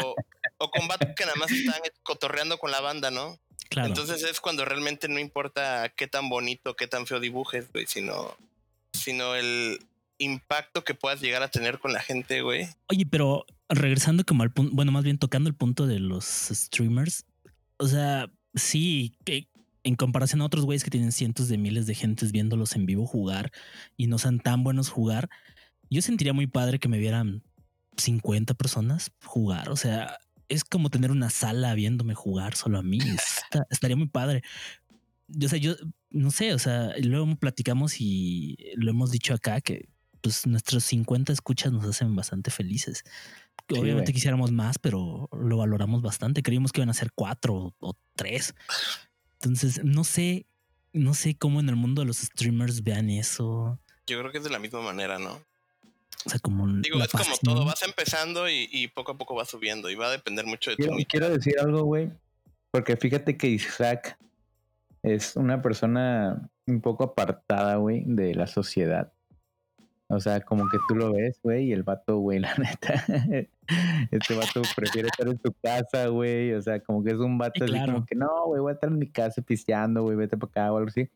o, o con vatos que nada más están cotorreando con la banda, ¿no? Claro. Entonces es cuando realmente no importa qué tan bonito, qué tan feo dibujes, güey, sino, sino el impacto que puedas llegar a tener con la gente, güey. Oye, pero regresando como al punto, bueno, más bien tocando el punto de los streamers, o sea, sí, que en comparación a otros güeyes que tienen cientos de miles de gentes viéndolos en vivo jugar y no sean tan buenos jugar, yo sentiría muy padre que me vieran 50 personas jugar, o sea, es como tener una sala viéndome jugar solo a mí, [LAUGHS] Está- estaría muy padre. Yo, o sea, yo no sé, o sea, luego platicamos y lo hemos dicho acá que pues nuestros 50 escuchas nos hacen bastante felices. Sí, Obviamente güey. quisiéramos más, pero lo valoramos bastante. Creímos que iban a ser cuatro o, o tres. Entonces, no sé, no sé cómo en el mundo de los streamers vean eso. Yo creo que es de la misma manera, ¿no? O sea, como Digo, es como todo, vas empezando y, y poco a poco vas subiendo y va a depender mucho de tu Quiero, humildad. quiero decir algo, güey. Porque fíjate que Isaac es una persona un poco apartada, güey, de la sociedad. O sea, como que tú lo ves, güey, y el vato, güey, [LAUGHS] la neta. Este vato prefiere estar en su casa, güey. O sea, como que es un vato Sí, así claro. como que no, güey, voy a estar en mi casa pisteando, güey, vete para acá o algo así.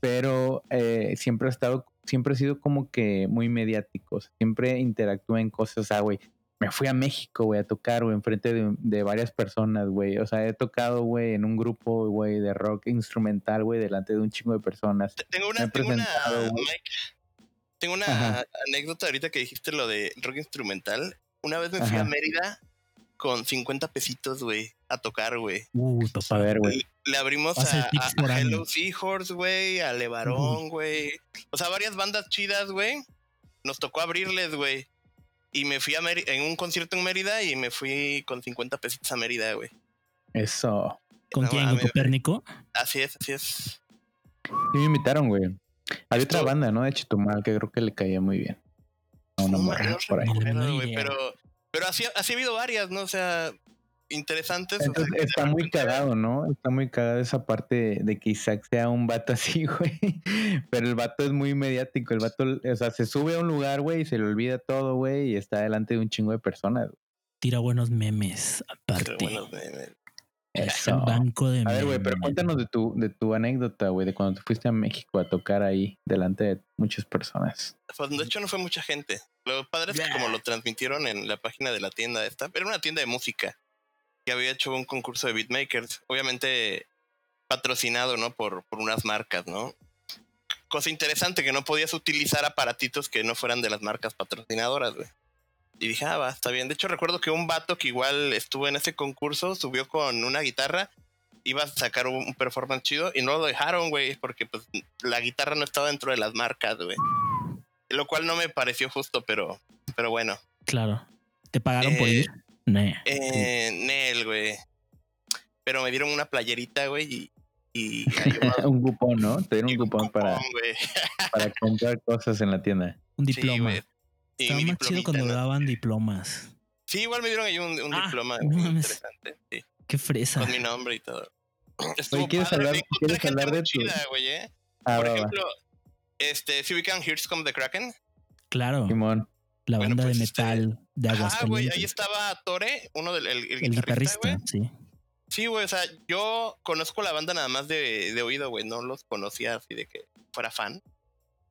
Pero eh, siempre ha estado, siempre ha sido como que muy mediático. o sea, siempre interactúa en cosas, o sea, güey, me fui a México, güey, a tocar, güey, enfrente de, de varias personas, güey. O sea, he tocado, güey, en un grupo, güey, de rock instrumental, güey, delante de un chingo de personas. Tengo Me una, he tengo una. Mike, tengo una Ajá. anécdota ahorita que dijiste lo de rock instrumental. Una vez me fui Ajá. a Mérida con 50 pesitos, güey, a tocar, güey. Uy, A ver, güey. Le, abrimos a, a- a. Hello Seahorse, güey, a Levarón, güey. O sea, varias bandas chidas, güey. Nos tocó abrirles, güey. Y me fui a Mérida, en un concierto en Mérida y me fui con 50 pesitos a Mérida, güey. Eso. ¿Con No quién? ¿Con. Copérnico? Así es, así es. Sí me invitaron, güey. Hay otra banda, ¿no? De Chitumal, que creo que le caía muy bien. A una No, morra no por ahí. Recuerdo, pero, pero así, así ha habido varias, ¿no? O sea, interesantes. o sea, está muy repente- cagado, ¿no? Está muy cagado esa parte de que Isaac sea un vato así, [LAUGHS] güey. Pero el vato es muy mediático. El vato, o sea, se sube a un lugar, güey, y se le olvida todo, güey, y está delante de un chingo de personas. Tira buenos memes aparte. bueno, me- me- Eso. Banco de A ver, güey, pero cuéntanos de tu, de tu anécdota, güey, de cuando te fuiste a México a tocar ahí delante de muchas personas. Pues de hecho no fue mucha gente. Lo padre es que como lo transmitieron en la página de la tienda esta, era una tienda de música que había hecho un concurso de beatmakers, obviamente patrocinado, ¿no? Por, por unas marcas, ¿no? Cosa interesante que no podías utilizar aparatitos que no fueran de las marcas patrocinadoras, güey. Y dije, ah, va, está bien. De hecho, recuerdo que un vato que igual estuvo en ese concurso subió con una guitarra, iba a sacar un performance chido y no lo dejaron, güey, porque pues la guitarra no estaba dentro de las marcas, güey. Lo cual no me pareció justo, pero, pero bueno. Claro. ¿Te pagaron por Eh, ir? Nah. Eh, Nel, güey. Pero me dieron una playerita, güey, y, y [LAUGHS] un cupón, ¿no? Te dieron un cupón para, para comprar cosas en la tienda. Un Sí, diploma. güey. Y Estaba mi más chido cuando ¿no? daban diplomas. Sí, igual me dieron ahí un, un Ah, diploma no muy interesante. Sí, Qué fresa. con mi nombre y todo. Estuvo ¿quieres padre, hablar- quieres hablar de tu- chida, güey, eh. Ah, Por va, va. ejemplo, este, si ubican Here's Come the Kraken, Claro. Simón. La Bueno, banda pues, de este, metal de Ah, güey, ahí estaba Tore, uno del el, el el guitarrista, guitarrista, sí. Sí, güey, o sea, yo conozco la banda nada más de, de oído, güey, no los conocía así de que fuera fan.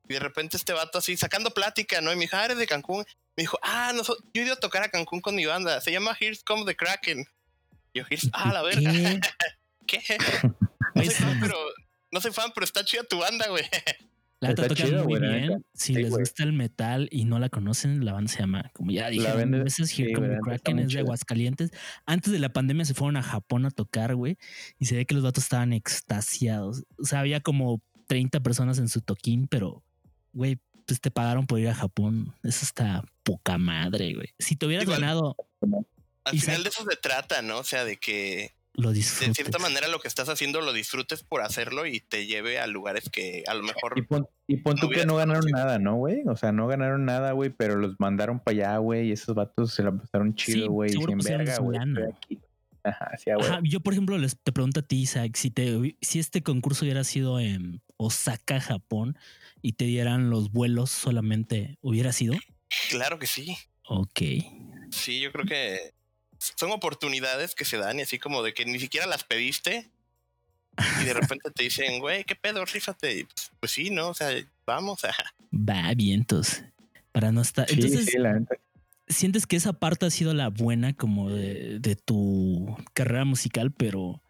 Y de repente este vato así sacando plática, ¿no? Y me dijo, ah, eres de Cancún. Me dijo, ah, no, so- yo he ido a tocar a Cancún con mi banda, se llama Here's Come the Kraken. Y yo, Here's, ah, la verga, ¿Qué? [LAUGHS] ¿qué? [LAUGHS] No soy fan, pero, no soy fan, pero está chida tu banda, güey. [LAUGHS] La Está tocan chido, muy bien. Si Sí, les güey. gusta el metal y no la conocen, la banda se llama, como ya dije, banda- veces sí, Here Kraken es de. Aguascalientes. Antes de la pandemia se fueron a Japón a tocar, güey, y se ve que los vatos estaban extasiados. O sea, había como 30 personas en su toquín, pero, güey, pues te pagaron por ir a Japón. Eso está poca madre, güey. Si te hubieras Igual. ganado, Al final de eso se trata, ¿no? O sea, de que lo de disfrutes. cierta manera lo que estás haciendo lo disfrutes por hacerlo y te lleve a lugares que a lo mejor Y pon, y pon tú No que hubieras no ganaron conocido. nada, ¿no, güey? O sea, no ganaron nada, güey, pero los mandaron para allá, güey, y esos vatos se la pasaron Sí, chido, güey, y seguro sin verga, güey. aquí. Ajá, sí. Ajá, yo, por ejemplo, les te pregunto a ti, Isaac, si, te, si este concurso hubiera sido en Osaka, Japón, y te dieran los vuelos solamente, ¿hubiera sido? claro que sí. Ok. Sí, yo creo que son oportunidades que se dan y así como de que ni siquiera las pediste y de [LAUGHS] repente te dicen, güey, ¿qué pedo? Rífate. Y Pues, pues sí, ¿no? O sea, vamos a... Va, vientos. Para no estar. Sí, Entonces, sí, la. Sientes que esa parte ha sido la buena como de, de tu carrera musical, pero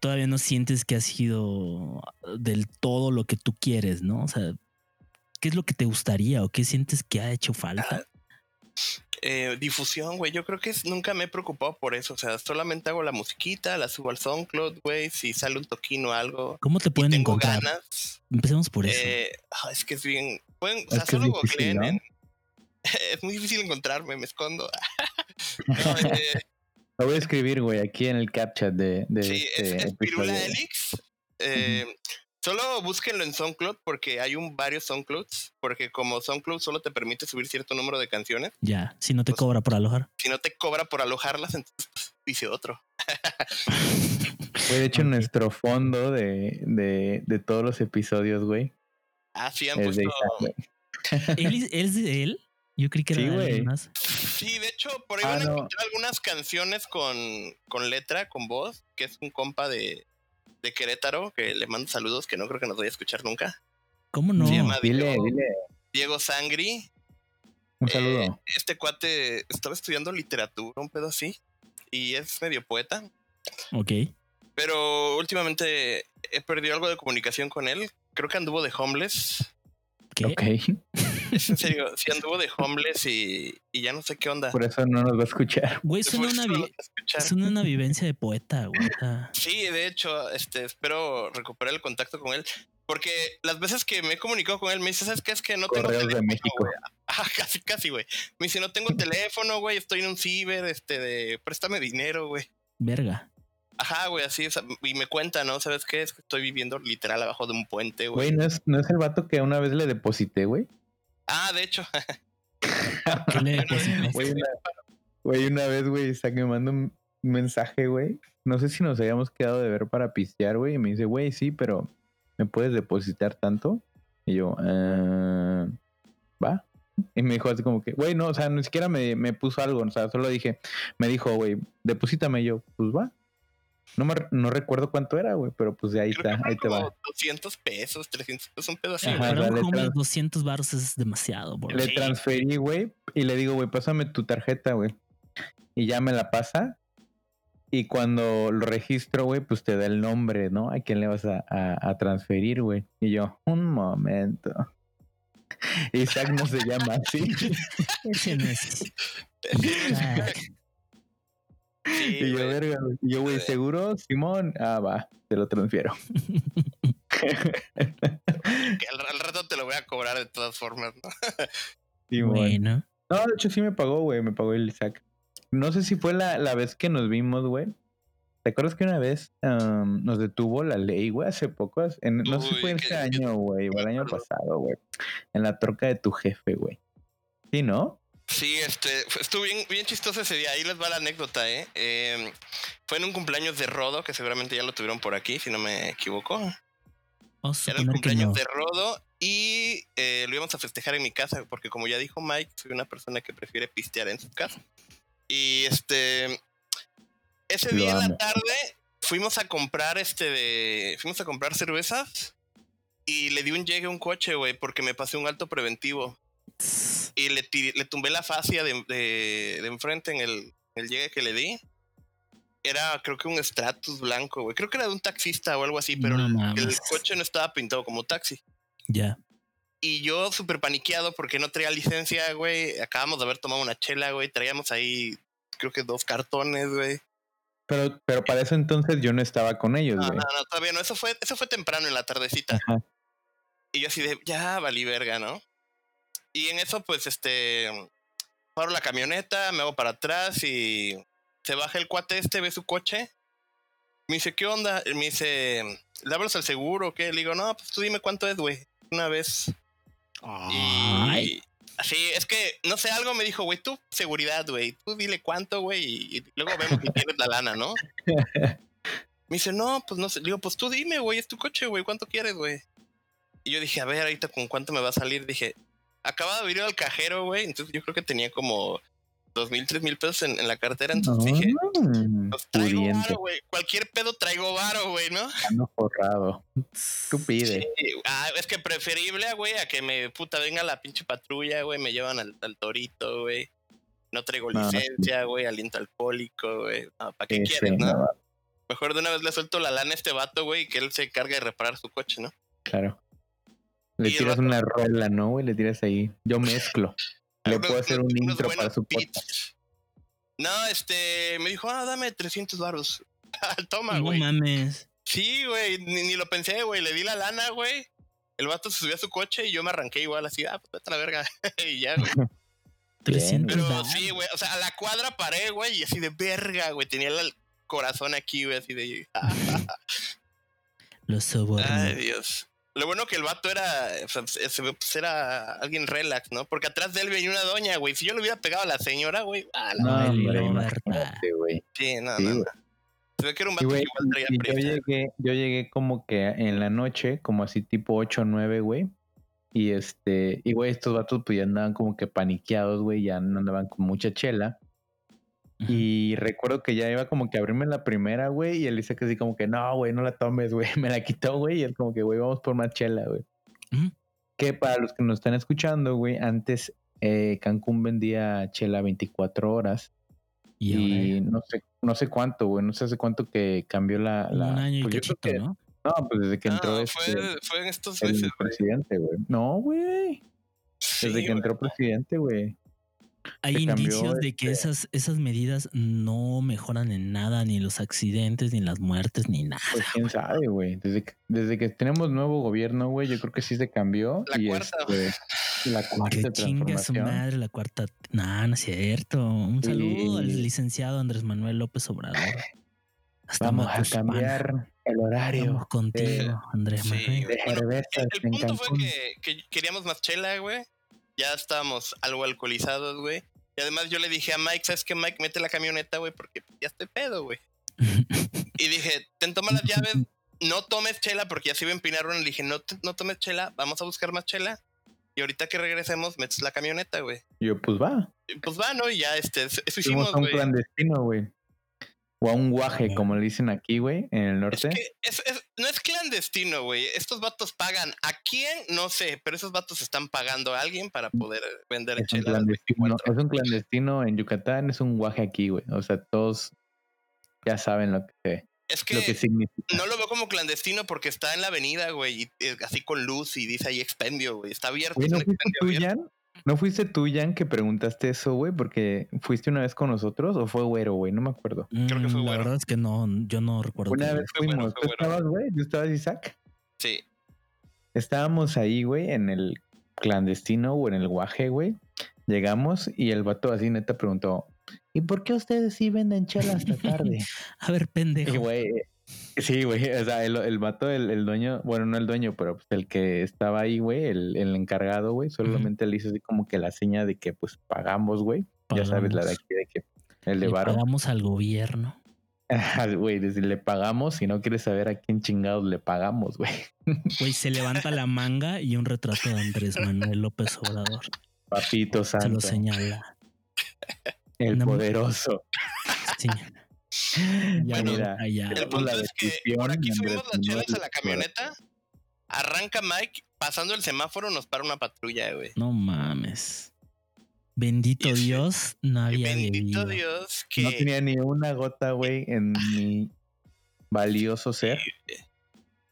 todavía no sientes que ha sido del todo lo que tú quieres, ¿no? O sea, ¿qué es lo que te gustaría o qué sientes que ha hecho falta? Eh, difusión, güey. Yo creo que es- nunca me he preocupado por eso. O sea, solamente hago la musiquita, la subo al SoundCloud, güey. Si sale un toquino o algo. ¿Cómo te pueden tengo encontrar? ganas. Empecemos por eso. Eh, ah, es que es bien. Pueden, o sea, solo googleen ¿no? en- [LAUGHS] Es muy difícil encontrarme, me escondo. [LAUGHS] No, [LAUGHS] eh, Lo voy a escribir, güey, aquí en el captcha de, de Sí, es, este es Pirula. Helix. Eh, Solo búsquenlo en SoundCloud porque hay un varios SoundClouds. Porque como SoundCloud solo te permite subir cierto número de canciones, Ya, si no te pues- cobra por alojar. si no te cobra por alojarlas, entonces pues, dice otro. Güey, de hecho, nuestro fondo de, de, de todos los episodios, güey, Ah, sí, han es de puesto. Isaac, güey. ¿Él, es- él es de él? Yo creí que era Sí, de alguien güey. más. Sí, de hecho, por ahí Ah, van a no. encontrar algunas canciones con, con letra, con voz, que es un compa de, de Querétaro, que le mando saludos, que no creo que nos vaya a escuchar nunca. ¿Cómo no? Se llama Dile, Diego, dile, Diego Sangri. un Eh, saludo. este cuate estaba estudiando literatura, un pedo así, y es medio poeta. Ok. Pero últimamente he perdido algo de comunicación con él. Creo que anduvo de homeless. ¿Qué? Ok, [LAUGHS] Es en serio, sí anduvo de homeless y, y ya no sé qué onda. por eso no nos va a escuchar. Güey, eso una, vi- vivencia de poeta, güey. Sí, de hecho, este, espero recuperar el contacto con él. Porque las veces que me he comunicado con él, me dice, ¿sabes qué? Es que no tengo Correos de teléfono, México. güey". [LAUGHS] Ajá, casi, casi, güey. Me dice, no tengo teléfono, güey, estoy en un ciber, este, de, préstame dinero, güey. verga. Ajá, güey, así, o sea, y me cuenta, ¿no? ¿Sabes qué? Es que estoy viviendo literal abajo de un puente, güey. Güey, ¿no es, ¿no es el vato que una vez le deposité, güey? Ah, de hecho, [LAUGHS] ¿Qué le depositaste? Güey, una, güey, una vez, güey, está que me manda un mensaje, güey. No sé si nos habíamos quedado de ver para pistear, güey. Y me dice, güey, sí, pero ¿me puedes depositar tanto? Y yo, "Ah, va. Y me dijo así como que, güey, no, o sea, ni siquiera me, me puso algo, o sea, solo dije, me dijo, güey, deposítame Y yo, pues va. No, me, no recuerdo cuánto era, güey, pero pues de ahí creo está, ahí te va. como 200 pesos, 300 pesos, un pedo así, Sí, Ajá, güey. para un dale, homeless, trans- 200 baros es demasiado, bro. Le Sí. transferí, güey, y le digo, güey, pásame tu tarjeta, güey. Y ya me la pasa. Y cuando lo registro, güey, pues te da el nombre, ¿no? A quién le vas a, a- a transferir, güey. Y yo, un momento. Isaac no se llama así. [LAUGHS] Ese [LAUGHS] no es. Isaac. Sí, y yo, güey. verga, yo, güey, ¿seguro? Simón. Ah, va, te lo transfiero. [LAUGHS] Que al, al rato te lo voy a cobrar de todas formas, ¿no? [LAUGHS] Simón. Bueno. No, de hecho sí me pagó, güey. Me pagó el Isaac. No sé si fue la, la vez que nos vimos, güey. ¿Te acuerdas que una vez nos detuvo la ley, güey? Hace poco. en- no sé si fue este año, güey. O el año pasado, güey. En la troca de tu jefe, güey. Sí, ¿no? Sí, este, estuvo bien, bien chistoso ese día. Ahí les va la anécdota, ¿eh? Em, fue en un cumpleaños de Rodo, que seguramente ya lo tuvieron por aquí, si no me equivoco. A Era el cumpleaños no. de Rodo y eh, lo íbamos a festejar en mi casa, porque como ya dijo Mike, soy una persona que prefiere pistear en su casa. Y este, ese Lo día en la amo. tarde fuimos a comprar este de, fuimos a comprar cervezas y le di un llegue a un coche, güey, porque me pasé un alto preventivo y le, tiré- le tumbé la fascia de, de, de enfrente en el, el llegue que le di. Era, creo que un Stratus blanco, güey. Creo que era de un taxista o algo así, pero No el- coche no estaba pintado como taxi. Ya. Y yo súper paniqueado porque no traía licencia, güey. Acabamos de haber tomado una chela, güey. Traíamos ahí, creo que dos cartones, güey. Pero, pero para eso entonces yo no estaba con ellos, No, güey. no, no, todavía no. Eso fue, eso fue temprano en la tardecita. Ajá. Y yo así de, ya valí verga, ¿no? Y en eso, pues, este, paro la camioneta, me hago para atrás y se baja el cuate este, ve su coche. Me dice, ¿qué onda? Me dice, ¿le hablas al seguro o qué? Le digo, no, pues tú dime cuánto es, güey. Una vez. Ay. Y así, es que, no sé, algo me dijo, güey, tú seguridad, güey. Tú dile cuánto, güey, y, y luego vemos si tienes la lana, ¿no? [LAUGHS] Me dice, no, pues no sé. Le digo, pues tú dime, güey, es tu coche, güey, ¿cuánto quieres, güey? Y yo dije, a ver, ahorita con cuánto me va a salir. Dije, acaba de abrir al cajero, güey. Entonces yo creo que tenía como dos mil, tres mil pesos en, en la cartera. Entonces dije, Mm, pues traigo varo, güey. Cualquier pedo traigo varo, güey, ¿no? ando forrado. Tú pide. Sí, ah, es que preferible, güey, a que me puta venga la pinche patrulla, güey, me llevan al, al torito, güey. No traigo No, sí. licencia, güey, aliento alcohólico, güey. No, ¿Para qué Sí, quieres, sí, no? Mejor de una vez le suelto la lana a este vato, güey, y que él se cargue de reparar su coche, ¿no? Claro. Le tiras una rola, ¿no, güey? Le tiras ahí. Yo [LAUGHS] mezclo. Le Unos- puedo hacer un intro para su podcast. No, este, me dijo, ah, dame 300 baros. [LAUGHS] Toma, No güey. mames. sí, güey, ni, ni lo pensé, güey, le di la lana, güey. El vato se subió a su coche y yo me arranqué igual así, ah, pues vete a la verga. [LAUGHS] y ya, güey. 300 Pero sí, güey, o sea, a la cuadra paré, güey, y así de verga, güey, tenía el corazón aquí, güey, así de... ah, Los sobornos. Ay, Dios. Lo bueno que el vato era, pues, era alguien relax, ¿no? Porque atrás de él venía una doña, güey. Si yo le hubiera pegado a la señora, güey, ah, la No, hombre, Roberta. imagínate, güey. sí, no, Sí, no, no. Se ve que era un vato güey, que igual traía y yo llegué, yo llegué como que en la noche, como así tipo 8 o 9, güey. Y este, y güey, estos vatos pues ya andaban como que paniqueados, güey, ya no andaban con mucha chela. Y recuerdo que ya iba como que a abrirme la primera, güey, y él dice que así como que no, güey, no la tomes, güey. [LAUGHS] Me la quitó, güey, y él como que, güey, vamos por más chela, güey. Que para los que nos están escuchando, güey, antes eh, Cancún vendía chela 24 horas. Y, no sé, no sé cuánto, güey, no sé hace cuánto que cambió la. la un año y pues cachito, que- ¿no? No, pues desde que entró este, fue en estos el meses, güey. presidente, güey. No, güey. Sí, Desde que entró presidente, güey. Hay indicios de que este- esas, esas medidas no mejoran en nada, ni los accidentes, ni las muertes, ni nada. Pues quién sabe, güey. Desde que, desde que tenemos nuevo gobierno, güey, yo creo que sí se cambió. La y cuarta. este, la [LAUGHS] cuarta Que chinga su transformación. madre la cuarta. No, no es cierto. Un Sí. saludo al licenciado Andrés Manuel López Obrador. Hasta Vamos a cambiar el horario Vamos contigo, Andrés Sí, Manuel. Bueno, El, el en punto fue que, que queríamos más chela, güey. Ya estábamos algo alcoholizados, güey. Y además yo le dije a Mike, ¿sabes qué, Mike? Mete la camioneta, güey, porque ya estoy pedo, güey. [LAUGHS] Y dije, ten, toma las llaves, no tomes chela, porque ya se iba a empinar una. Le dije, no, te- no tomes chela, vamos a buscar más chela. Y ahorita que regresemos, metes la camioneta, güey. Yo, pues va. Y Pues va, ¿no? Y ya, este, eso Fuimos hicimos, a un güey. clandestino, güey. O a un guaje, como le dicen aquí, güey, en el Es norte. que es- es- no es clandestino, güey. Estos vatos pagan. ¿A quién? No sé, pero esos vatos están pagando a alguien para poder vender Es un, chela. a las clandestino, 24 es un clandestino en Yucatán, es un guaje aquí, güey. O sea, todos ya saben lo que, Es lo que significa. no lo veo como clandestino porque está en la avenida, güey, y eh, así con luz y dice ahí expendio, güey. Está abierto. Es ¿no un expendio abierto. ¿No fuiste tú, Jan, que preguntaste eso, güey? Porque fuiste una vez con nosotros o fue güero, güey, no me acuerdo. Creo que fue Mm, La güero. verdad es que no, yo no recuerdo. Una vez fuimos, fue ¿tú estabas, güey? ¿Tú estabas, Isaac? Sí. Estábamos ahí, güey, en el clandestino o en el guaje, güey. Llegamos y el vato así neta preguntó, ¿y por qué ustedes sí venden chela hasta [LAUGHS] tarde? A ver, pendejo. Y, güey, sí, güey, o sea, el, el vato, el, el dueño, bueno, no el dueño, pero pues el que estaba ahí, güey, el, el encargado, güey, solamente le hizo así como que la seña de que pues pagamos, güey. Ya sabes, la de aquí, de que el de Le varo. pagamos al gobierno. Güey, le pagamos, si no quieres saber a quién chingados le pagamos, güey. Güey, se levanta la manga y un retrato de Andrés Manuel López Obrador. Papito Se lo santo, señala. el Una- poderoso. Sí. Ya Bueno, allá. El la punto es que por aquí subimos las chelas a la camioneta. Arranca Mike, pasando el semáforo nos para una patrulla, güey. No mames. Bendito ese- Dios, no había bendito bebido. Dios que No tenía ni una gota, güey, en mi valioso ser,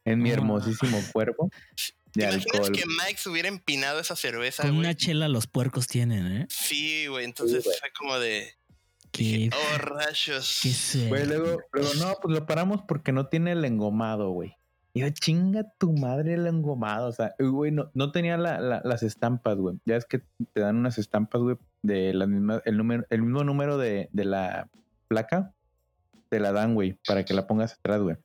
en mi hermosísimo cuerpo ¿Te de imaginas alcohol. que Mike se hubiera empinado esa cerveza, Con güey? una chela los puercos tienen, ¿eh? Sí, güey. Entonces Sí, fue como de. Qué, Oh, rayos. qué. Güey, luego, luego, no, pues lo paramos porque no tiene el engomado, güey. Y yo, chinga tu madre el engomado. O sea, güey, no, no tenía la- la- las estampas, güey. Ya es que te dan unas estampas, güey, de la misma, el número, el mismo número de, de la placa. Te la dan, güey, para que la pongas atrás, güey.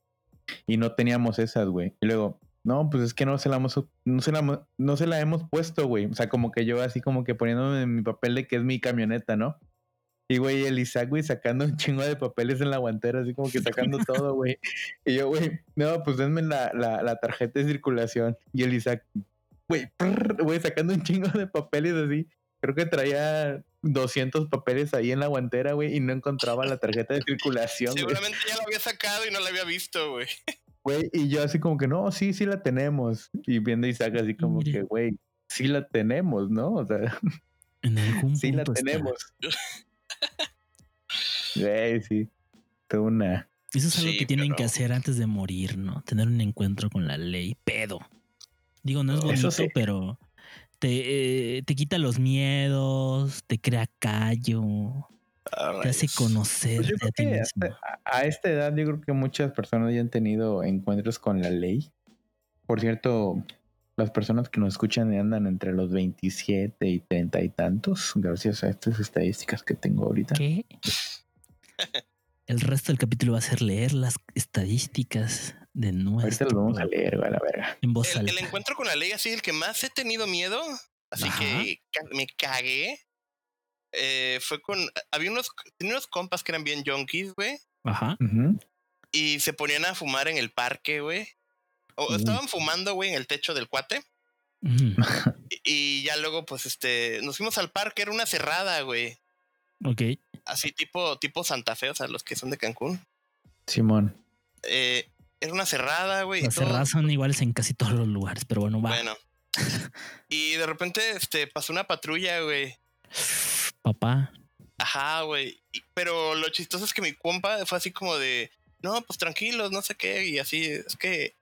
Y no teníamos esas, güey. Y luego, no, pues es que no se la hemos, no se la, hemos- no se la hemos puesto, güey. O sea, como que yo así como que poniéndome en mi papel de que es mi camioneta, ¿no? Y güey, el Isaac, güey, sacando un chingo de papeles en la guantera, así como que sacando todo, güey. Y yo, güey, no, pues denme la, la, la tarjeta de circulación. Y el Isaac, güey, güey, sacando un chingo de papeles así. Creo que traía 200 papeles ahí en la guantera, güey, y no encontraba la tarjeta de circulación, güey. Seguramente ya la había sacado y no la había visto, güey. Güey, y yo así como que, no, sí, sí la tenemos. Y viendo Isaac así como que, güey, sí la tenemos, ¿no? O sea, En algún [LAUGHS] sí la punto está. [LAUGHS] Güey, sí. Una... Eso es algo Sí, que tienen que hacer antes de morir, ¿no? Tener un encuentro con la ley. Pedo. Digo, no es bonito, sí. pero te, eh, te quita los miedos, te crea callo, Ah, te hace conocer Pues yo a creo ti que mismo. hasta- a, a esta edad yo creo que muchas personas ya han tenido encuentros con la ley. Por cierto, las personas que nos escuchan y andan entre los 27 y 30 y tantos, gracias a estas estadísticas que tengo ahorita. ¿Qué? [LAUGHS] El resto del capítulo va a ser leer las estadísticas de Ahorita nuestro los vamos a leer, güey, a la verga. en voz El, el alta. encuentro con la ley, así, el que más he tenido miedo, así Ajá. que me cagué, eh, fue con. Había unos, tenía unos compas que eran bien junkies, güey, Ajá. Y se ponían a fumar en el parque, güey. O estaban fumando, güey, en el techo del cuate. [LAUGHS] Y, y ya luego, pues, este, nos fuimos al parque, era una cerrada, güey. Ok. Así tipo, tipo Santa Fe, o sea, los que son de Cancún. Simón. Eh, era una cerrada, güey. Las cerradas son iguales en casi todos los lugares, pero bueno, va. Bueno. [LAUGHS] y de repente, este, pasó una patrulla, güey. Papá. Ajá, güey. Pero lo chistoso es que mi compa fue así como de, no, pues tranquilos, no sé qué. Y así, es que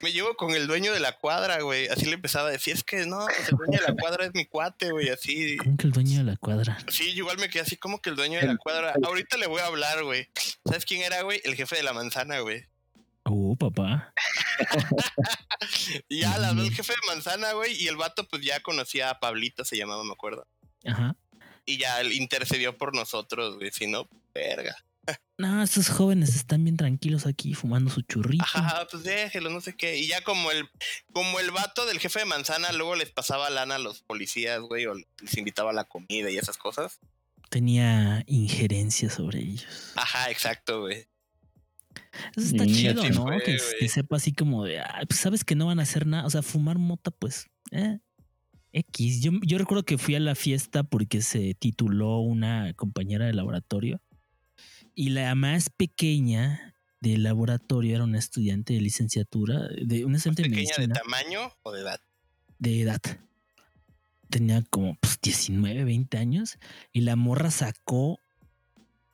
me llevo con el dueño de la cuadra, güey. Así le empezaba a decir, es que no, [LAUGHS] pues el dueño de la cuadra es mi cuate, güey. Así. ¿Cómo que el dueño de la cuadra? Sí, yo igual me quedé así como que el dueño de la cuadra. Ahorita le voy a hablar, güey. ¿Sabes quién era, güey? El jefe de la manzana, güey. Uh, papá. [LAUGHS] Y ya la el jefe de manzana, güey. Y el vato, pues ya conocía a Pablito, se llamaba, me acuerdo. Ajá. Y ya él intercedió por nosotros, güey. Si no, verga. No, estos jóvenes están bien tranquilos aquí fumando su churrito. Ajá, pues déjelo, no sé qué. Y ya como el, como el vato del jefe de manzana luego les pasaba lana a los policías, güey, o les invitaba a la comida y esas cosas. Tenía injerencia sobre ellos. Ajá, exacto, güey. Eso está chido, ¿no? fue, que, sepa así como de, "Ah, pues sabes que no van a hacer nada. O sea, fumar mota, pues, eh, X. Yo, yo recuerdo que fui a la fiesta porque se tituló una compañera de laboratorio y la más pequeña del laboratorio era una estudiante de licenciatura, de una estudiante de Pequeña de medicina tamaño o de edad. de edad. Tenía como pues, 19, 20 años y la morra sacó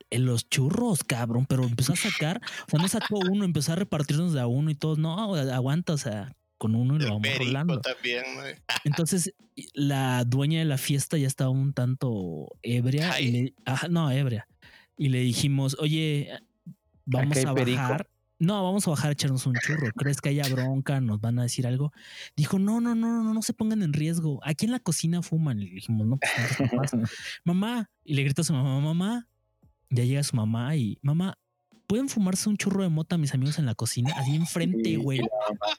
en los churros, cabrón, pero empezó a sacar, o sea, no sacó uno, empezó a repartirnos de a uno y todos, no, aguanta, o sea, con uno y lo vamos rolando. también. Entonces, la dueña de la fiesta ya estaba un tanto ebria. Y le, ajá, no, ebria. Y le dijimos, oye, vamos a perico. bajar. No, vamos a bajar a echarnos un churro. ¿Crees que haya bronca? ¿Nos van a decir algo? Dijo, no, no, no, no, no se pongan en riesgo. Aquí en la cocina fuman. Y le dijimos, no, pues ¿cuántos papás? [LAUGHS] mamá. Y le grita a su mamá, mamá. Ya llega su mamá y, mamá, ¿pueden fumarse un churro de mota mis amigos en la cocina? Así enfrente, Sí, güey.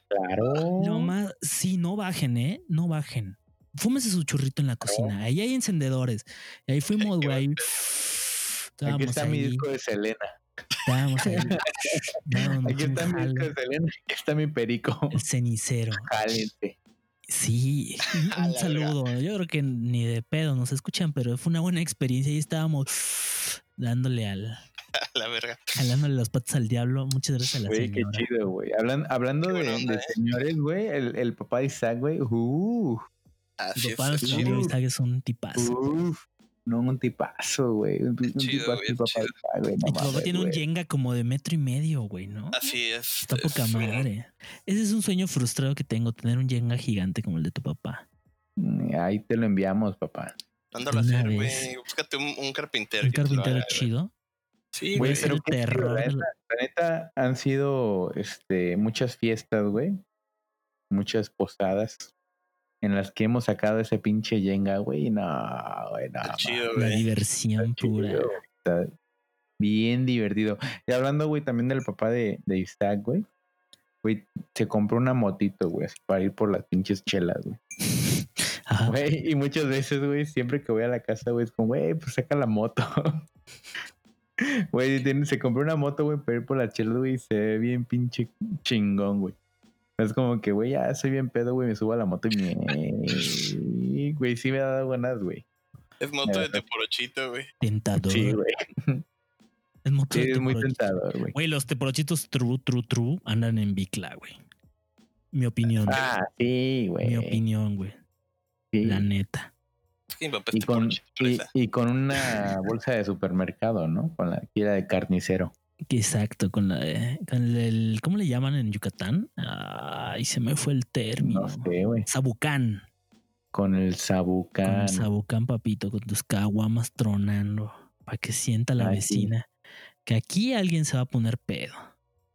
Claro. No más, sí, no bajen, ¿eh? No bajen. Fúmese su churrito en la cocina. Ahí hay encendedores. Y ahí fuimos, Qué Aquí está mi disco de Selena. Estábamos ahí. [LAUGHS] Aquí está mi disco de Selena, aquí está mi perico. el cenicero. Caliente. Sí, [LAUGHS] A un saludo. Yo creo que ni de pedo nos escuchan, pero fue una buena experiencia y estábamos dándole al, [LAUGHS] La verga. jalándole las patas al diablo. Muchas gracias a la Güey, qué señora. chido, güey. Hablan- hablando Qué de, onda, de ¿eh? señores, güey, el, el papá de Isaac, güey, uh, Así es. papá, amigo Isaac, es un tipazo. uf, no, un tipazo, güey. Un, un Chido, tipazo, güey, papá chido. güey. no Y tu papá mames, tiene un güey. Jenga como de metro y medio, güey, ¿no? Así es. Está poca es un- madre. Ese es un sueño frustrado que tengo, tener un Jenga gigante como el de tu papá. Mm, Ahí te lo enviamos, papá. Mándalo a hacer, vez. güey. Búscate un, un carpintero. Un carpintero chido. Sí, Güey, pero el qué terror la neta, han sido este, muchas fiestas, güey. Muchas posadas en las que hemos sacado ese pinche Jenga, güey. No, güey, no. Está chido, La güey. diversión Chido, pura. está bien divertido. Y hablando, güey, también del papá de, de Isaac, güey. Güey, se compró una motito, güey, así para ir por las pinches chelas, güey. Ajá. [LAUGHS] Güey, y muchas veces, güey, siempre que voy a la casa, güey, es como, güey, pues saca la moto. [LAUGHS] Güey, se compró una moto, güey, para ir por las chelas, güey, y se ve bien pinche chingón, güey. Es como que, güey, ya soy bien pedo, güey, me subo a la moto y me... Güey, sí me ha dado ganas, güey. Es moto de teporochito, güey. Tentador. Sí, güey. Es moto Sí, de es muy tentador, güey. Güey, los teporochitos true, true, true andan en bicla, güey. Mi opinión. Ah, sí, güey. mi opinión, güey. Sí. La neta. Papá Y con, y, y con una bolsa de supermercado, ¿no? Con la que era de carnicero. Exacto, con la de- con el, ¿cómo le llaman en Yucatán? Ay, se me fue el término. No sé, güey. Sabucán. Con el Con sabucán. el sabucán, papito, con tus caguamas tronando. Para que sienta la Ay, sí. vecina. Que aquí alguien se va a poner pedo.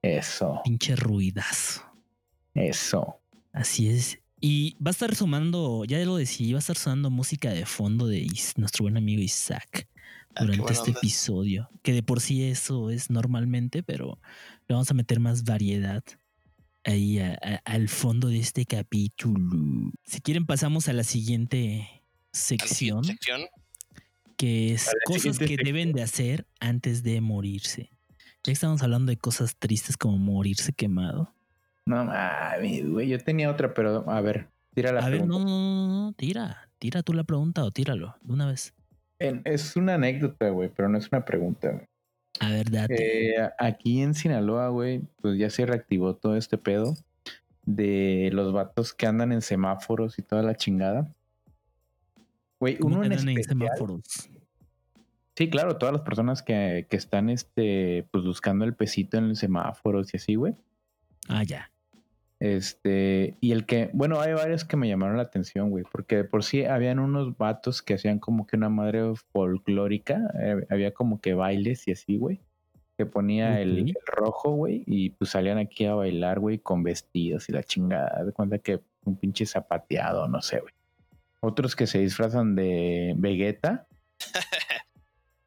Eso, Pinche ruidazo. eso. Así es. Y va a estar sumando, ya lo decidí, va a estar sonando música de fondo de Is- nuestro buen amigo Isaac durante buena este onda. episodio. Que de por sí eso es normalmente, pero le vamos a meter más variedad ahí a- a- al fondo de este capítulo. Si quieren, pasamos a la siguiente A la sección, siguiente sección. que es A cosas que deben de hacer antes de morirse. Ya que estamos hablando de cosas tristes como morirse quemado. No mames, güey. Yo tenía otra, pero a ver, tira la A ver, pregunta. no, no, no, no, tira. Tira tú la pregunta o tíralo de una vez. En- Es una anécdota, güey, pero no es una pregunta. güey. A ver, date. Eh, aquí en Sinaloa, güey, pues ya se reactivó todo este pedo de los vatos que andan en semáforos y toda la chingada. Güey, ¿Cómo uno en andan en especial, semáforos? Sí, claro, todas las personas que, que están este, pues buscando el pesito en los semáforos y así, güey. Ah, ya. Este, y el que, bueno, hay varios que me llamaron la atención, güey, porque de por sí habían unos vatos que hacían como que una madre folclórica, eh, había como que bailes y así, güey, que ponía el, rojo, güey, y pues salían aquí a bailar, güey, con vestidos y la chingada, de cuenta que un pinche zapateado, no sé, güey. Otros que se disfrazan de Vegeta. [LAUGHS]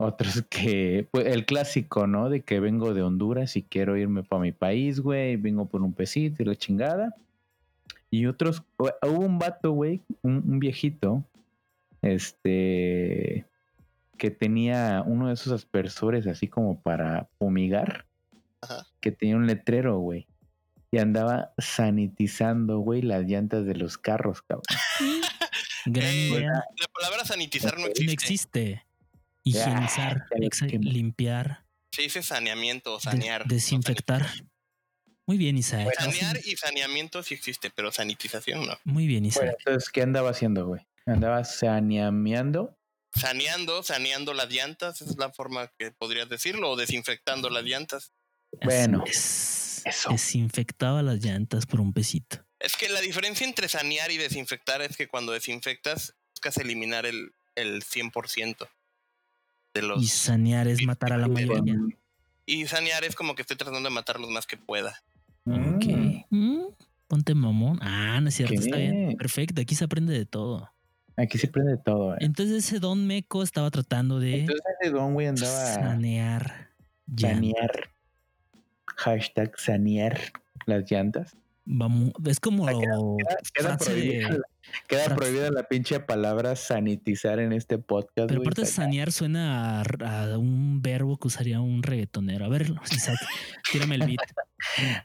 Otros que, pues el clásico, ¿no? De que vengo de Honduras y quiero irme para mi país, güey, vengo por un pesito y la chingada. Y otros, hu- hubo un vato, güey, un, un viejito, este, que tenía uno de esos aspersores así como para fumigar, Ajá. que tenía un letrero, güey. Y andaba sanitizando, güey, las llantas de los carros, cabrón. [LAUGHS] Gran Eh. La palabra sanitizar no existe. No existe. Higienizar, que- limpiar, Se dice saneamiento o sanear. desinfectar. Muy bien, Isaac. sanitización. Sanear y saneamiento sí existe, pero sanitización no. Muy bien, Bueno, Isaac. entonces, ¿qué andaba haciendo, güey? Andaba saneamiando. Saneando, saneando las llantas, esa es la forma que podrías decirlo, o desinfectando las llantas. Bueno, es. eso. Desinfectaba las llantas por un pesito. Es que la diferencia entre sanear y desinfectar es que cuando desinfectas buscas eliminar el, el 100% de los... Y sanear es matar a la mayoría. Y sanear es como que estoy tratando de matar los más que pueda. Mm. Ok. Mm, Ponte mamón. Ah, no es cierto, está bien. Perfecto, aquí se aprende de todo. Aquí se prende todo, eh. Entonces ese don meco estaba tratando de Entonces ese don, güey, andaba sanear llantas. sanear. Hashtag sanear las llantas. Vamos, es como Queda prohibida, la- queda frase- prohibida la pinche palabra sanitizar en este podcast. Pero aparte sanear suena a, a un verbo que usaría un reggaetonero. A ver, [LAUGHS] Isaac, tírame el beat.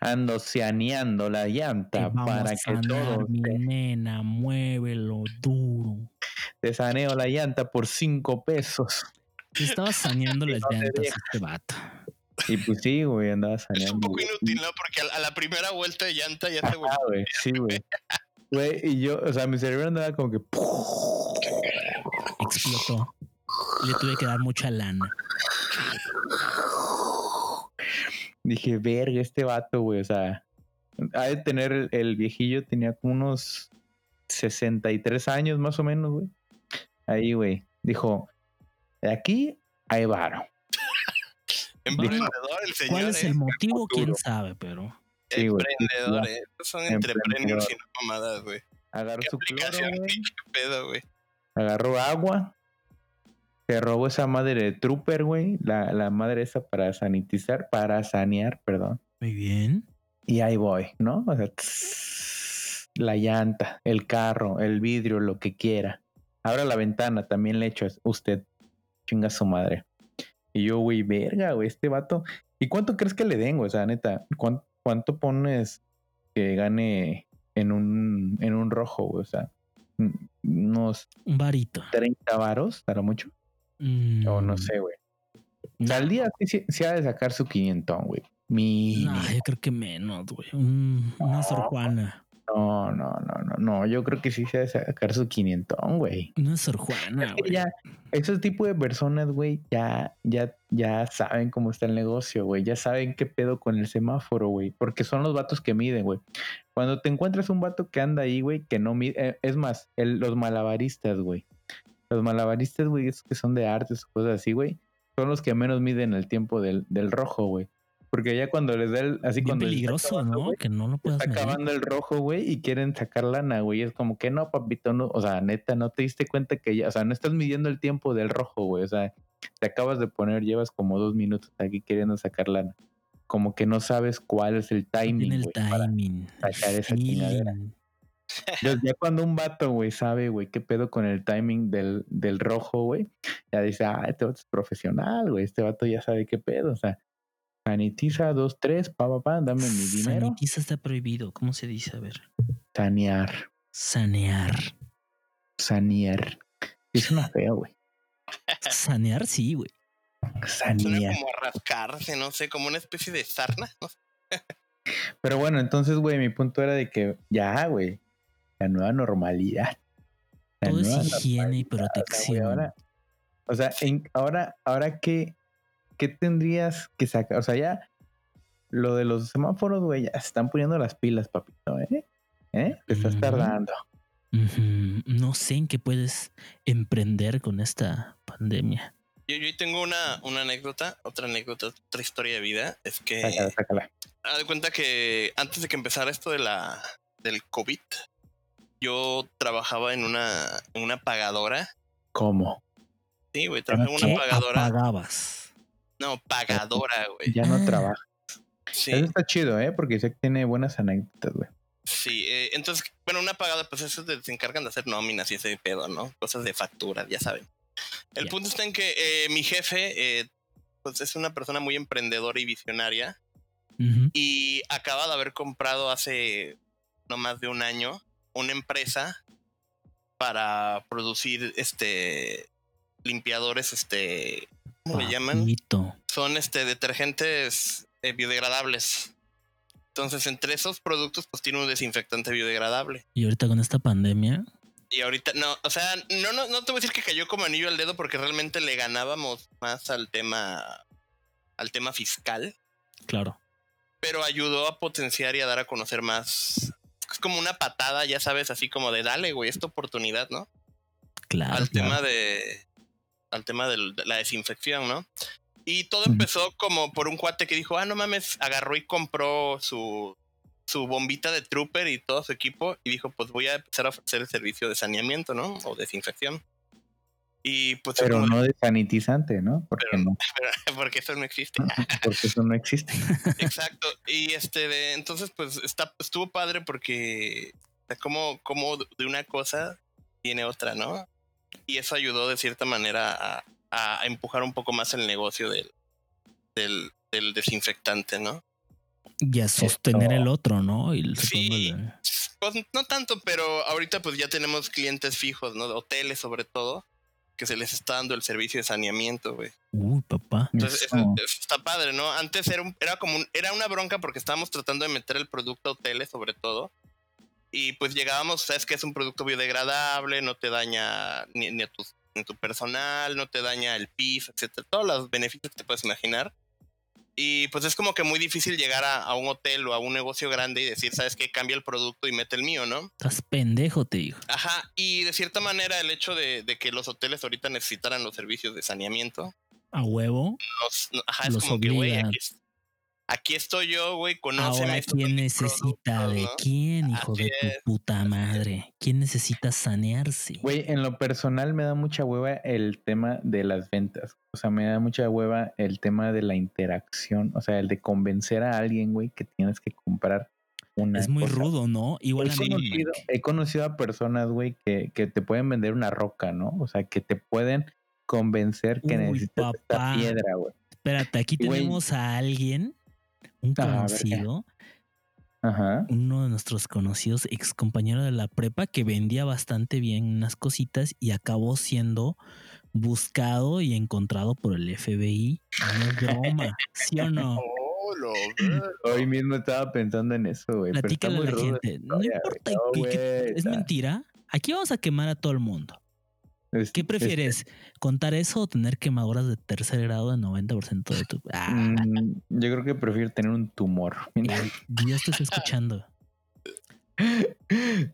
Ando saneando la llanta para que todo mi te, nena, muévelo duro. te saneo la llanta por cinco pesos. Te Estaba saneando [LAUGHS] las no llantas este vato. Y pues sí, güey, andaba [LAUGHS] Es un saneando. poco güey. inútil, ¿no? Porque a, la primera vuelta de llanta ya se volvió. Ah, güey, sí, güey. Güey, y yo, o sea, mi cerebro andaba como que. [LAUGHS] Explotó. Le tuve que dar mucha lana. Dije, verga, este vato, güey, o sea, ha de tener el, el viejillo, tenía como unos 63 años más o menos, güey. Ahí, güey, dijo, de aquí hay varo. Emprendedor el señor. ¿Cuál es ¿eh? el motivo? ¿Quién sabe? Pero Sí, Emprendedor, ¿eh? Estos Son entrepreneurs y no mamadas, güey. Agarró ¿Qué su cloro, pedo, güey? agarró agua, se robó esa madre de Trooper, güey, la, la madre esa para sanitizar, para sanear, perdón. muy bien. Y ahí voy, ¿no? O sea, tss, la llanta, el carro, el vidrio, lo que quiera. Abra la ventana, también le echo usted. Chinga su madre. Y yo, güey, verga, güey, este vato. ¿Y cuánto crees que le den, güey? O sea, neta, ¿cuán- ¿cuánto, pones que gane en un, en un rojo, güey? O sea, mm, unos Un varito. 30 varos, ¿dará mucho? O no Mm, sé, güey. Al día sí, sí, ha de sacar su 500, güey. Mínimo. No, yo creo que menos, güey. Un- una Sor Juana. No, no, no, no, no. Yo creo que sí se ha de sacar su 500, güey. Una Sor Juana, güey. ya, esos tipos de personas, güey, ya, ya, ya saben cómo está el negocio, güey. Ya saben qué pedo con el semáforo, güey. Porque son los vatos que miden, güey. Cuando te encuentras un vato que anda ahí, güey, que no mide. eh, es más, el- los malabaristas, güey. Los malabaristas, güey, esos que son de artes o cosas así, güey. Son los que menos miden el tiempo del, del rojo, güey. Porque ya cuando les da el. Así Bien cuando peligroso, acabando, ¿no? Que no lo puedas está medir. acabando el rojo, güey, y quieren sacar lana, güey. Es como que no, papito, no. O sea, neta, no te diste cuenta que ya, o sea, no estás midiendo el tiempo del rojo, güey. O sea, te acabas de poner, llevas como dos minutos aquí queriendo sacar lana. Como que no sabes cuál es el Tiene timing, el güey. para- timing. el sacar esa chingadera. ya cuando un vato, güey, sabe, güey, qué pedo con el timing del, del rojo, güey, ya dice, ah, este vato es profesional, güey. Este vato ya sabe qué pedo. O sea, sanitiza dos, tres, pa, pa, pa, dame mi dinero. Sanitiza está prohibido. ¿Cómo se dice? A ver. Sanear. Sanear. Sanear. Es una feo, güey. Sanear, sí, güey. Suena Sanear. como a rascarse, no sé, como una especie de sarna. ¿no? Pero bueno, entonces, güey, mi punto era de que ya, güey, la nueva normalidad. La Todo es higiene y normalidad, o sea, güey, protección. ahora, o sea, en- ahora, ahora qué, qué tendrías que sacar, o sea, ya lo de los semáforos, güey, ya se están poniendo las pilas, papito, ¿eh? ¿Eh? Te estás tardando. No sé en qué puedes emprender con esta pandemia. Yo, yo tengo una, una anécdota, otra anécdota, otra historia de vida. Es que Sácala, sácala. haz de cuenta que antes de que empezara esto de la del COVID, yo trabajaba en una, en una pagadora. ¿Cómo? Sí, güey, trabajaba en ¿Qué una pagadora. apagabas? No, pagadora, güey. Ya no Ah. trabaja. Sí, Eso está chido, ¿eh? Porque sé que tiene buenas anécdotas, güey. sí. eh, entonces, bueno, una pagadora, pues eso se encargan de hacer nóminas y ese pedo, ¿no? Cosas de factura, ya saben. El Ya. punto está en que eh, mi jefe, eh, pues es una persona muy emprendedora y visionaria. Y acaba de haber comprado hace no más de un año una empresa para producir este limpiadores este ¿cómo le llaman? Son este detergentes eh, biodegradables. Entonces, entre esos productos pues tiene un desinfectante biodegradable. Y ahorita con esta pandemia, Y ahorita no, o sea, no no no te voy a decir que cayó como anillo al dedo porque realmente le ganábamos más al tema al tema fiscal. claro. pero ayudó a potenciar y a dar a conocer más. Es como una patada, ya sabes, así como de dale, güey, esta oportunidad, ¿no? Claro. al claro. tema de. Al tema del- de la desinfección, ¿no? Y todo empezó como por un cuate que dijo, ah, no mames, agarró y compró su, su bombita de trooper y todo su equipo y dijo, pues voy a empezar a ofrecer el servicio de saneamiento, ¿no? O desinfección. Y pues Pero no de sanitizante, ¿no? Porque Pero- no, [LAUGHS] porque eso no existe. [LAUGHS] porque eso no existe. Exacto. Y este de, entonces pues está estuvo padre porque como como de una cosa tiene otra, ¿no? Y eso ayudó de cierta manera a, a empujar un poco más el negocio del del, del desinfectante, ¿no? Y a sostener Esto- el otro, ¿no? Y el- Sí. Pues no tanto, pero ahorita pues ya tenemos clientes fijos, ¿no? De hoteles sobre todo, que se les está dando el servicio de saneamiento, güey. Uy, papá. Entonces Eso. eso- eso está padre, ¿no? Antes era, un- era como un- era una bronca porque estábamos tratando de meter el producto a hoteles sobre todo. Y pues llegábamos, sabes que es un producto biodegradable, no te daña ni, ni a tu, personal, no te daña el piso, etcétera, todos los beneficios que te puedes imaginar. Y pues es como que muy difícil llegar a, a un hotel o a un negocio grande y decir, ¿sabes qué? Cambia el producto y mete el mío, ¿no? Estás pendejo, te digo. Ajá, y de cierta manera el hecho de, de que los hoteles ahorita necesitaran los servicios de saneamiento, A huevo. los, ajá, es Los como que, güey, obliga. aquí, aquí estoy yo, güey, conóceme Ahora, ¿quién necesita productos, de ¿no? quién, hijo Así de tu es, puta madre? ¿Quién necesita sanearse? Güey, en lo personal me da mucha hueva el tema de las ventas. O sea, me da mucha hueva el tema de la interacción. O sea, el de convencer a alguien, güey, que tienes que comprar una. es muy cosa. rudo, ¿no? Igual He a mí. conocido, he conocido a personas, güey, que, que te pueden vender una roca, ¿no? O sea, que te pueden convencer que Uy, necesitas papá. esta piedra, güey. Espérate, aquí tenemos a alguien, un A ver, conocido, Ajá. uno de nuestros conocidos ex compañero de la prepa que vendía bastante bien unas cositas y acabó siendo buscado y encontrado por el FBI. No es broma, ¿sí o no? [LAUGHS] Oh, [LAUGHS] Hoy mismo estaba pensando en eso, güey. Platícale a la gente. No importa, que- es mentira. Aquí vamos a quemar a todo el mundo. Es- ¿Qué es- prefieres? ¿Contar eso o tener quemaduras de tercer grado de 90% de tu... Ah, Mm, yo creo que prefiero tener un tumor. [LAUGHS] Dios te está escuchando.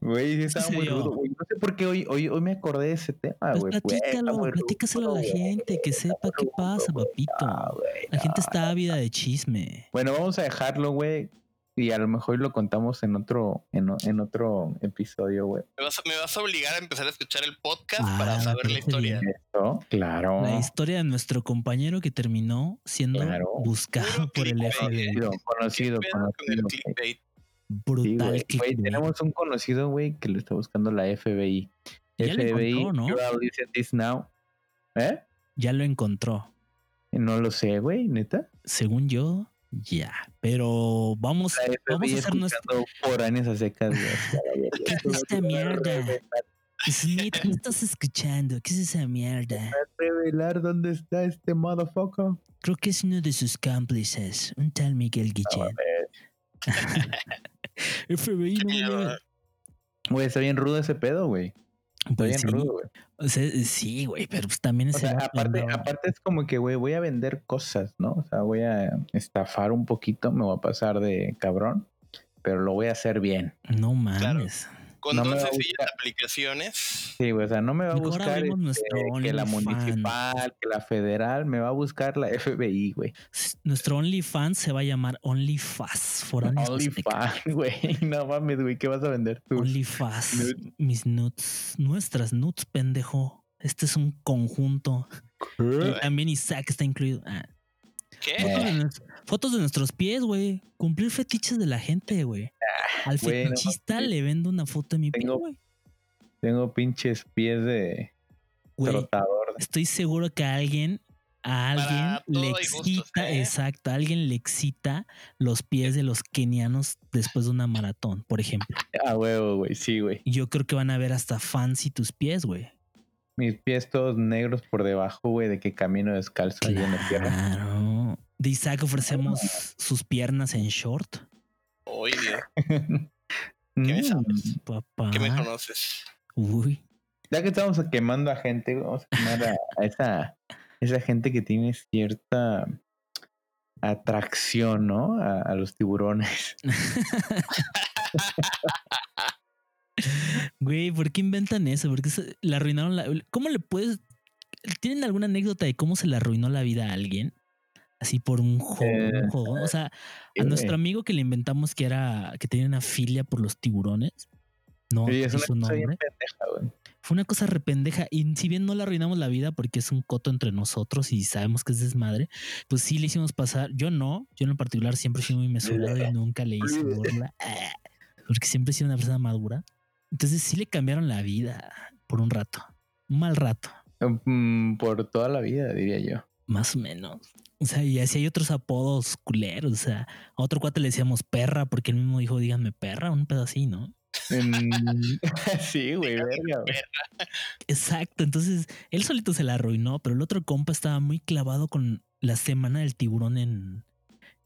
Güey, sí ¿En estaba muy rudo, güey. No sé por qué hoy, hoy, hoy me acordé de ese tema, Pues güey. Platícalo, muy platícaselo a rudo, la güey. gente, que sepa qué pasa, Ah, papito. güey, La gente está ávida de chisme. Bueno, vamos a dejarlo, güey. Y a lo mejor lo contamos en otro, en, otro episodio, güey. me, vas a, me vas a obligar a empezar a escuchar el podcast Ah, para saber la historia. Eso, claro. La historia de nuestro compañero que terminó siendo Claro. buscado Puro por el FBI. Conocido, conocido, ¿Qué pedo con el conocido. Sí, Brutal güey. Güey, clickbait. tenemos un conocido, güey, que lo está buscando la FBI. Ya lo FBI, encontró, ¿no? this now. ¿Eh? Ya lo encontró. No lo sé, güey, neta. Según yo, ya. Pero vamos, vamos a hacer nuestro. a secas, güey. ¿Qué es esta mierda? Smith, ¿qué estás escuchando? ¿Qué es esa mierda? revelar dónde está este motherfucker. Creo que es uno de sus cómplices, un tal Miguel Guillén. [LAUGHS] FBI no. Güey, está bien rudo ese pedo, güey. Pues bien sí, rudo, güey. o sea, sí, güey, pero pues también O es sea, el- aparte, aparte es como que, güey, voy a vender cosas, ¿no? O sea, voy a estafar un poquito, me voy a pasar de cabrón, pero lo voy a hacer bien. No mames. Con No me dos va a sencillas buscar. aplicaciones. Sí, güey, o sea, no me va a Mejor buscar este, que la municipal, que la federal, me va a buscar la FBI, güey. Nuestro OnlyFans se va a llamar OnlyFast. OnlyFans, güey. [LAUGHS] No mames, güey, ¿qué vas a vender tú? OnlyFast. Nudes. Mis nuts. Nuestras nuts, pendejo. Este es un conjunto. Y también Isaac está incluido. Ah, ¿Qué? Fotos, de nuestros pies, güey. Cumplir fetiches de la gente, güey. Al güey, no fetichista le vendo una foto de mi pie, Tengo- güey. Tengo pinches pies de trotador. Estoy seguro que a alguien, a alguien le gustos, excita, ¿eh? exacto, a alguien le excita los pies de los kenianos después de una maratón, por ejemplo. Ah, huevo, güey, sí, güey. Yo creo que van a ver hasta fancy tus pies, güey. Mis pies todos negros por debajo, güey, de que camino descalzo ahí en la tierra. Claro. De Isaac ofrecemos sus piernas en short. Oye, [LAUGHS] me Mm. sabes? Papá. ¿qué me conoces? Uy. Ya que estamos quemando a gente, vamos a quemar a, a [LAUGHS] esa, esa gente que tiene cierta atracción, ¿no? A, a los tiburones. [LAUGHS] Güey, ¿por qué inventan eso? ¿Por qué se- le arruinaron la... ¿Cómo le puedes... ¿Tienen alguna anécdota de cómo se le arruinó la vida a alguien? Así por un juego. Eh, un juego. O sea, a nuestro amigo que le inventamos que era... que tenía una filia por los tiburones. No, Sí, es una bien nombre. pendeja, güey. Fue una cosa rependeja. Y si bien no le arruinamos la vida porque es un coto entre nosotros y sabemos que es desmadre, pues sí le hicimos pasar. Yo no, yo en lo particular siempre he sido muy mesurado y nunca le hice burla. Porque siempre he sido una persona madura. Entonces sí le cambiaron la vida por un rato. Un mal rato, Mm, por toda la vida, diría yo. más o menos. O sea, y así hay otros apodos culeros. O sea, a otro cuate le decíamos perra porque él mismo dijo, díganme perra, un pedo así, ¿no? [LAUGHS] Sí, güey, verga. Exacto. Entonces él solito se la arruinó, pero el otro compa estaba muy clavado con la semana del tiburón en,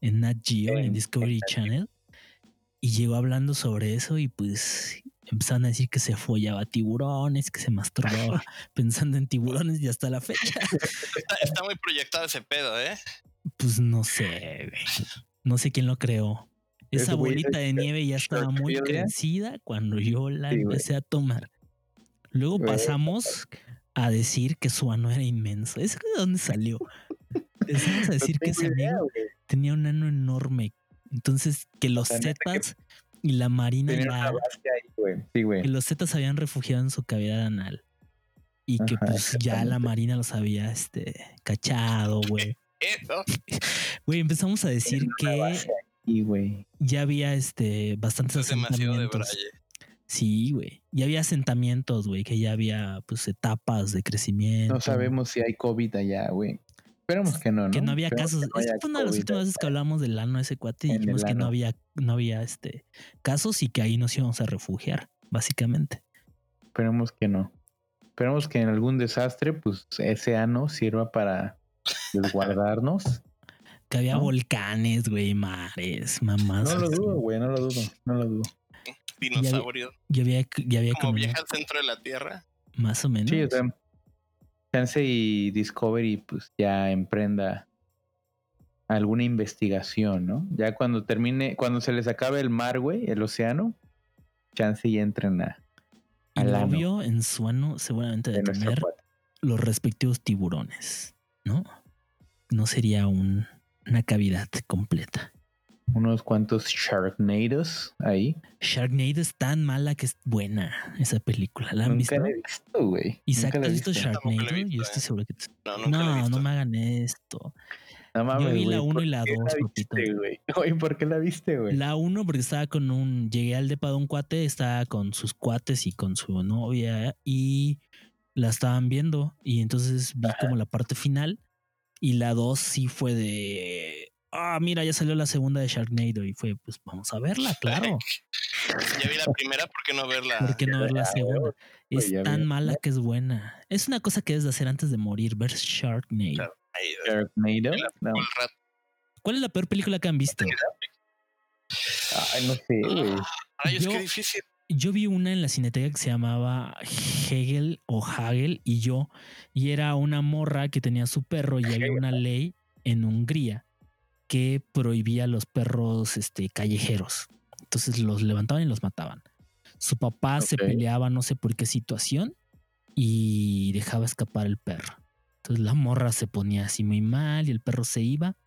en Nat Geo, en En- Discovery Channel. Y llegó hablando sobre eso y pues empezaron a decir que se follaba tiburones, que se masturbaba [LAUGHS] pensando en tiburones y hasta la fecha. Está, está muy proyectado ese pedo, ¿eh? Pues no sé, güey. No sé quién lo creó. Esa bolita de nieve ya estaba muy crecida cuando yo la empecé a tomar. Luego pasamos a decir que su ano era inmenso. ¿Eso de dónde salió? Empezamos a decir No que ese tengo idea, amigo güey. tenía un ano enorme. Entonces, que los zetas y la marina Tenía ya, una base ahí, güey. Sí, güey. que los zetas se habían refugiado en su cavidad anal. Y que Ajá, pues ya la marina los había este, cachado, [LAUGHS] güey. Eso. [LAUGHS] Güey, empezamos a decir que ya había este bastantes Es demasiado de braille. Sí, güey. Ya había asentamientos, güey, que ya había pues etapas de crecimiento. No sabemos si hay COVID allá, güey. Esperemos que no, ¿no? que no había Esperemos casos. no Esa fue una de las últimas veces que hablamos del ano ese cuate y dijimos que no había, no había este casos y que ahí nos íbamos a refugiar, básicamente. Esperemos que no. Esperemos que en algún desastre, pues ese ano sirva para resguardarnos. [LAUGHS] Que había ¿No? volcanes, güey, mares, mamás. No lo dudo, güey, no lo dudo, no lo dudo. Dinosaurio. Ya había, ya había Como como viaja al centro de la Tierra. más o menos. Sí, o sea, Chance y Discovery, pues ya emprenda alguna investigación, ¿no? Ya cuando termine, cuando se les acabe el mar, güey, el océano, chance y entren a, al en su ano seguramente de tener los respectivos tiburones, ¿no? No sería un- una cavidad completa. Unos cuantos Sharknados ahí. Sharknado es tan mala que es buena esa película. ¿La han visto? Nunca la he visto, güey. Isaac, ¿has visto Sharknado? visto, Yo estoy seguro que... No, nunca he No, visto. no me hagan esto. No mames, vi la güey, uno ¿por y la qué dos, viste, papito. güey? [LAUGHS] Oye, ¿por qué la viste, güey? La uno porque estaba con un... Llegué al depa de un cuate, estaba con sus cuates y con su novia y la estaban viendo y entonces vi como la parte final y la dos sí fue de... Ah, mira, ya salió la segunda de Sharknado y fue, pues vamos a verla, claro. [LAUGHS] Ya vi la primera, ¿por qué no verla? ¿Por qué no ver la segunda? Es Pues tan vi. mala que es buena. Es una cosa que debes de hacer antes de morir, ver Sharknado. Sharknado. No. ¿Cuál es la peor película que han visto? Ay, no sé. Rayos, Yo- qué difícil. Yo vi una en la cineteca que se llamaba Hegel o Hagel y yo, y era una morra que tenía su perro y había una ley en Hungría que prohibía a los perros este, callejeros. Entonces los levantaban y los mataban. Su papá se peleaba no sé por qué situación y dejaba escapar el perro. Entonces la morra se ponía así muy mal y el perro se iba.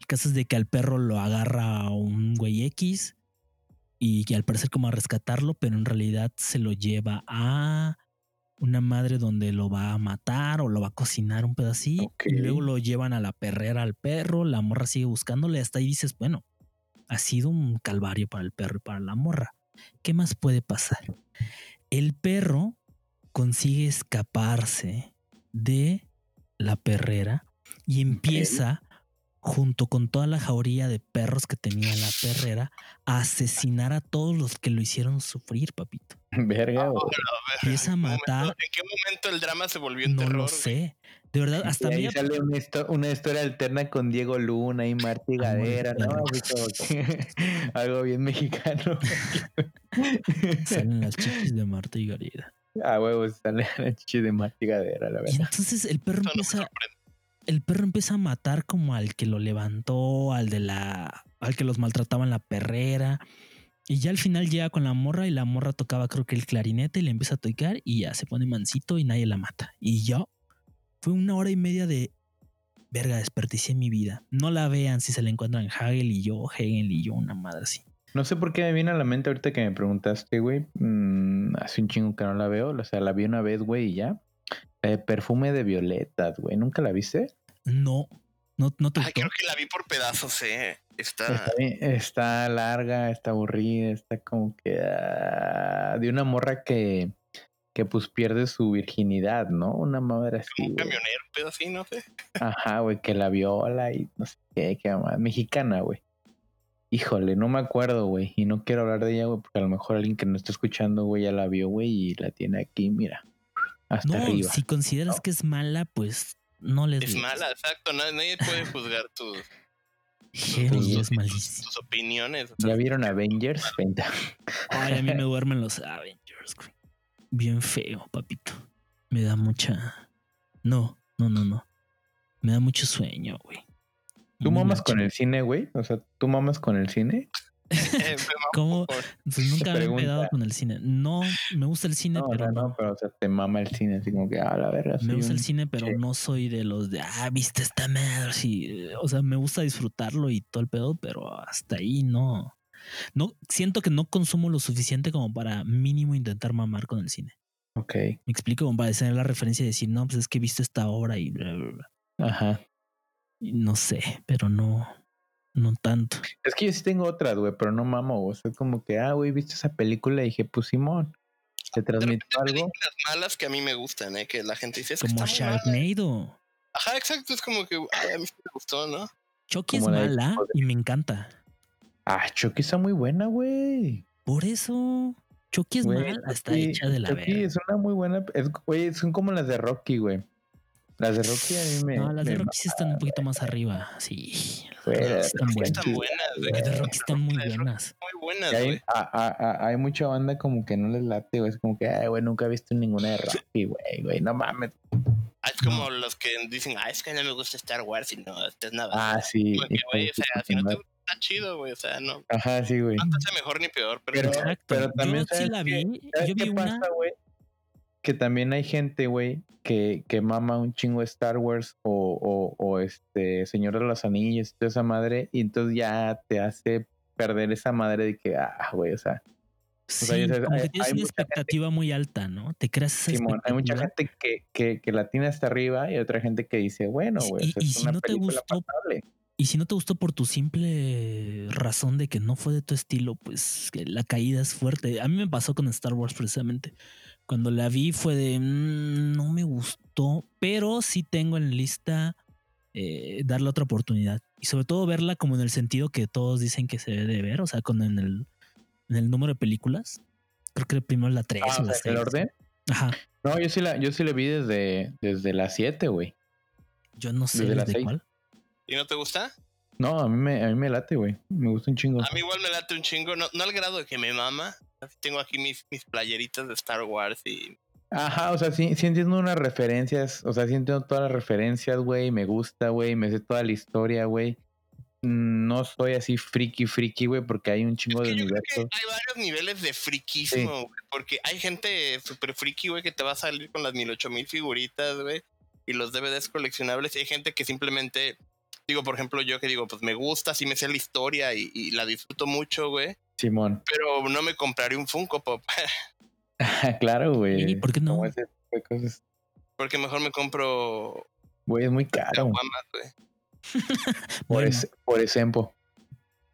El caso es de que al perro lo agarra un güey X y que al parecer como a rescatarlo, pero en realidad se lo lleva a una madre donde lo va a matar o lo va a cocinar un pedacito y luego lo llevan a la perrera al perro, la morra sigue buscándole, hasta ahí dices, bueno, ha sido un calvario para el perro y para la morra. ¿Qué más puede pasar? El perro consigue escaparse de la perrera y empieza junto con toda la jauría de perros que tenía en la perrera a asesinar a todos los que lo hicieron sufrir, papito. [LAUGHS] Verga, güey. Empieza a ¿En qué momento- matar, ¿En qué momento el drama se volvió en no terror? lo güey? sé. De verdad, hasta y ahí mí sale una, histo- una historia alterna con Diego Luna y Marty Gadera, ¿no? [LAUGHS] algo bien mexicano. [LAUGHS] salen las chichis de Marta y Garida. A huevos sale la chichi de Marty Gadera, la Y verdad. entonces el perro no empieza, el perro empieza a matar como al que lo levantó, al de la, al que los maltrataba en la perrera. Y ya al final llega con la morra y la morra tocaba creo que el clarinete y le empieza a tocar y ya se pone mansito y nadie la mata. Y yo fue una hora y media de verga, desperdicié mi vida. No la vean si se la encuentran Hagel y yo, Hegel y yo, una madre así. No sé por qué me viene a la mente ahorita que me preguntaste, güey. Mm, hace un chingo que no la veo. O sea, la vi una vez, güey, y ya. Eh, perfume de violetas, güey. ¿Nunca la viste? No, no, no te Ay, creo que la vi por pedazos, eh. Está. Está, bien- está larga, está aburrida, está como que ah, de una morra que, que pues pierde su virginidad, ¿no? Una madre así. como un camionero, un pedo así, no sé. Ajá, güey, que la viola y no sé qué, qué más. Mexicana, güey. Híjole, no me acuerdo, güey. Y no quiero hablar de ella, güey, porque a lo mejor alguien que no está escuchando, güey, ya la vio, güey, y la tiene aquí, mira. Hasta No, arriba. si consideras que es mala, pues no les Es digas. mala, exacto. na- Nadie puede juzgar tus, Genio, es tus- malísimo. tus opiniones. o sea, ¿Ya vieron Avengers? Venta. Ay, a mí me [LAUGHS] duermen los Avengers, güey. Bien feo, papito. Me da mucha. No, no, no, no. Me da mucho sueño, güey. ¿Tú mamas con el cine, güey? O sea, ¿tú mamas con el cine? [LAUGHS] eh, ¿Cómo? Pues nunca me he con el cine. No, me gusta el cine, No, pero no, no. pero o sea, te mama el cine, así como que, ah, la verga. Me gusta el cine, pero sí. no soy de los de, ah, viste esta madre. Sí, eh, o sea, me gusta disfrutarlo y todo el pedo, pero hasta ahí no. No, siento que no consumo lo suficiente como para mínimo intentar mamar con el cine. Ok, Me explico, como para tener la referencia y decir, no, pues es que he visto esta obra y bla, bla, bla. ajá. Y no sé, pero no, no tanto. Es que yo sí tengo otras, güey, pero no mamo, güey. O sea, es como que, ah, güey, ¿viste esa película? Y dije, pues Simón, ¿te De hay algo? películas malas que a mí me gustan, eh, que la gente dice es que Como mala". Sharknado. Ajá, exacto. Es como que, ay, a mí sí me gustó, ¿no? Chucky es Como de- mala y me encanta. Ah, Chucky está muy buena, güey. Por eso, Chucky es Güey, mala, está hecha de la Chucky verga. es una muy buena. Es, güey, son como las de Rocky, güey. Las de Rocky a mí me. No, las de Rocky sí están un poquito más arriba. Sí, las de Rocky las están de Rocky buenas. Están buenas, güey. Las de Rocky están muy buenas. Muy buenas, hay, güey. a- a- a- hay mucha banda como que no les late, güey. Es como que, ay, güey, nunca he visto ninguna de Rocky, güey, güey. No mames. Ah, Es como los que dicen, ah, es que no me gusta Star Wars y no, esto es nada. Ah, sí. Como que, hijo güey, o sea, si no te está chido, güey. O sea, no, Ajá, sí, güey. no te hace mejor ni peor, pero, Pero- Exacto. pero también, yo sí ¿sabes la qué? vi. ¿Sabes Yo vi qué una. pasa, güey? Que también hay gente, güey, que, que mama un chingo de Star Wars o, o, o este Señor de los Anillos y toda esa madre, y entonces ya te hace perder esa madre de que, ah, güey, o sea, Sí, sea, como hay- que tienes hay una mucha gente- expectativa muy alta, ¿no? Te creas esa Simón, hay mucha gente que, que, que la tiene hasta arriba y otra gente que dice, bueno, si- güey, o y- y es si una no te gustó, pasable. Y si no te gustó por tu simple razón de que no fue de tu estilo, pues que la caída es fuerte. A mí me pasó con Star Wars precisamente. Cuando la vi fue de "Mm, no me gustó, pero sí tengo en lista eh, darle otra oportunidad. Y sobre todo verla como en el sentido que todos dicen que se debe de ver, o sea, con en el, en el número de películas. Creo que primero la 3 Ah, o o la sea, ¿el 6. orden? Ajá. No, yo sí la, yo sí la vi desde, desde las 7, güey. Yo no sé Desde de las seis. cuál. ¿y no te gusta? No, a mí me, a mí me late, güey. Me gusta un chingo. A mí igual me late un chingo, no, no al grado de que me mama. Tengo aquí mis, mis playeritas de Star Wars y Ajá, o sea, sí, sí entiendo unas referencias, o sea, sí entiendo todas las referencias, güey, me gusta, güey, me sé toda la historia, güey. Mm, No soy así friki, friki, güey, porque hay un chingo Es de que universos. hay varios niveles de friquismo, güey, porque hay gente súper friki, güey, que te va a salir con las mil ocho mil figuritas, güey, y los DVDs coleccionables, y hay gente que simplemente, digo, por ejemplo, yo que digo, pues me gusta, sí me sé la historia y, y la disfruto mucho, güey, Simón. pero no me compraré un Funko Pop, [LAUGHS] [LAUGHS] claro, güey. ¿Y por qué no? Porque mejor me compro Güey, es muy caro. [LAUGHS] Por, Bueno, ese, por ejemplo.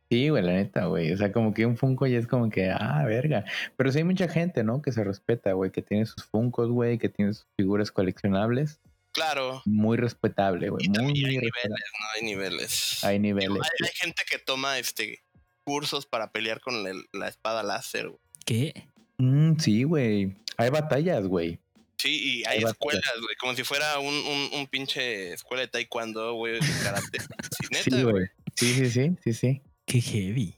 Sí, güey, la neta, güey. O sea, como que un Funko ya es como que, ah, verga. Pero sí hay mucha gente, ¿no? Que se respeta, güey, que tiene sus Funkos, güey, que tiene sus figuras coleccionables. Claro, Muy respetable, güey. y Muy, también hay muy niveles, respetable. ¿no? Hay niveles. Hay niveles. hay, hay gente que toma este cursos para pelear con el- la espada láser, güey. ¿Qué? Mm, sí, güey. Hay batallas, güey. Sí, y hay escuelas, güey, como si fuera un, un, un pinche escuela de taekwondo, güey, de karate. [LAUGHS] Sí, neta, Sí, güey. Sí, sí, sí, sí, sí. Qué heavy.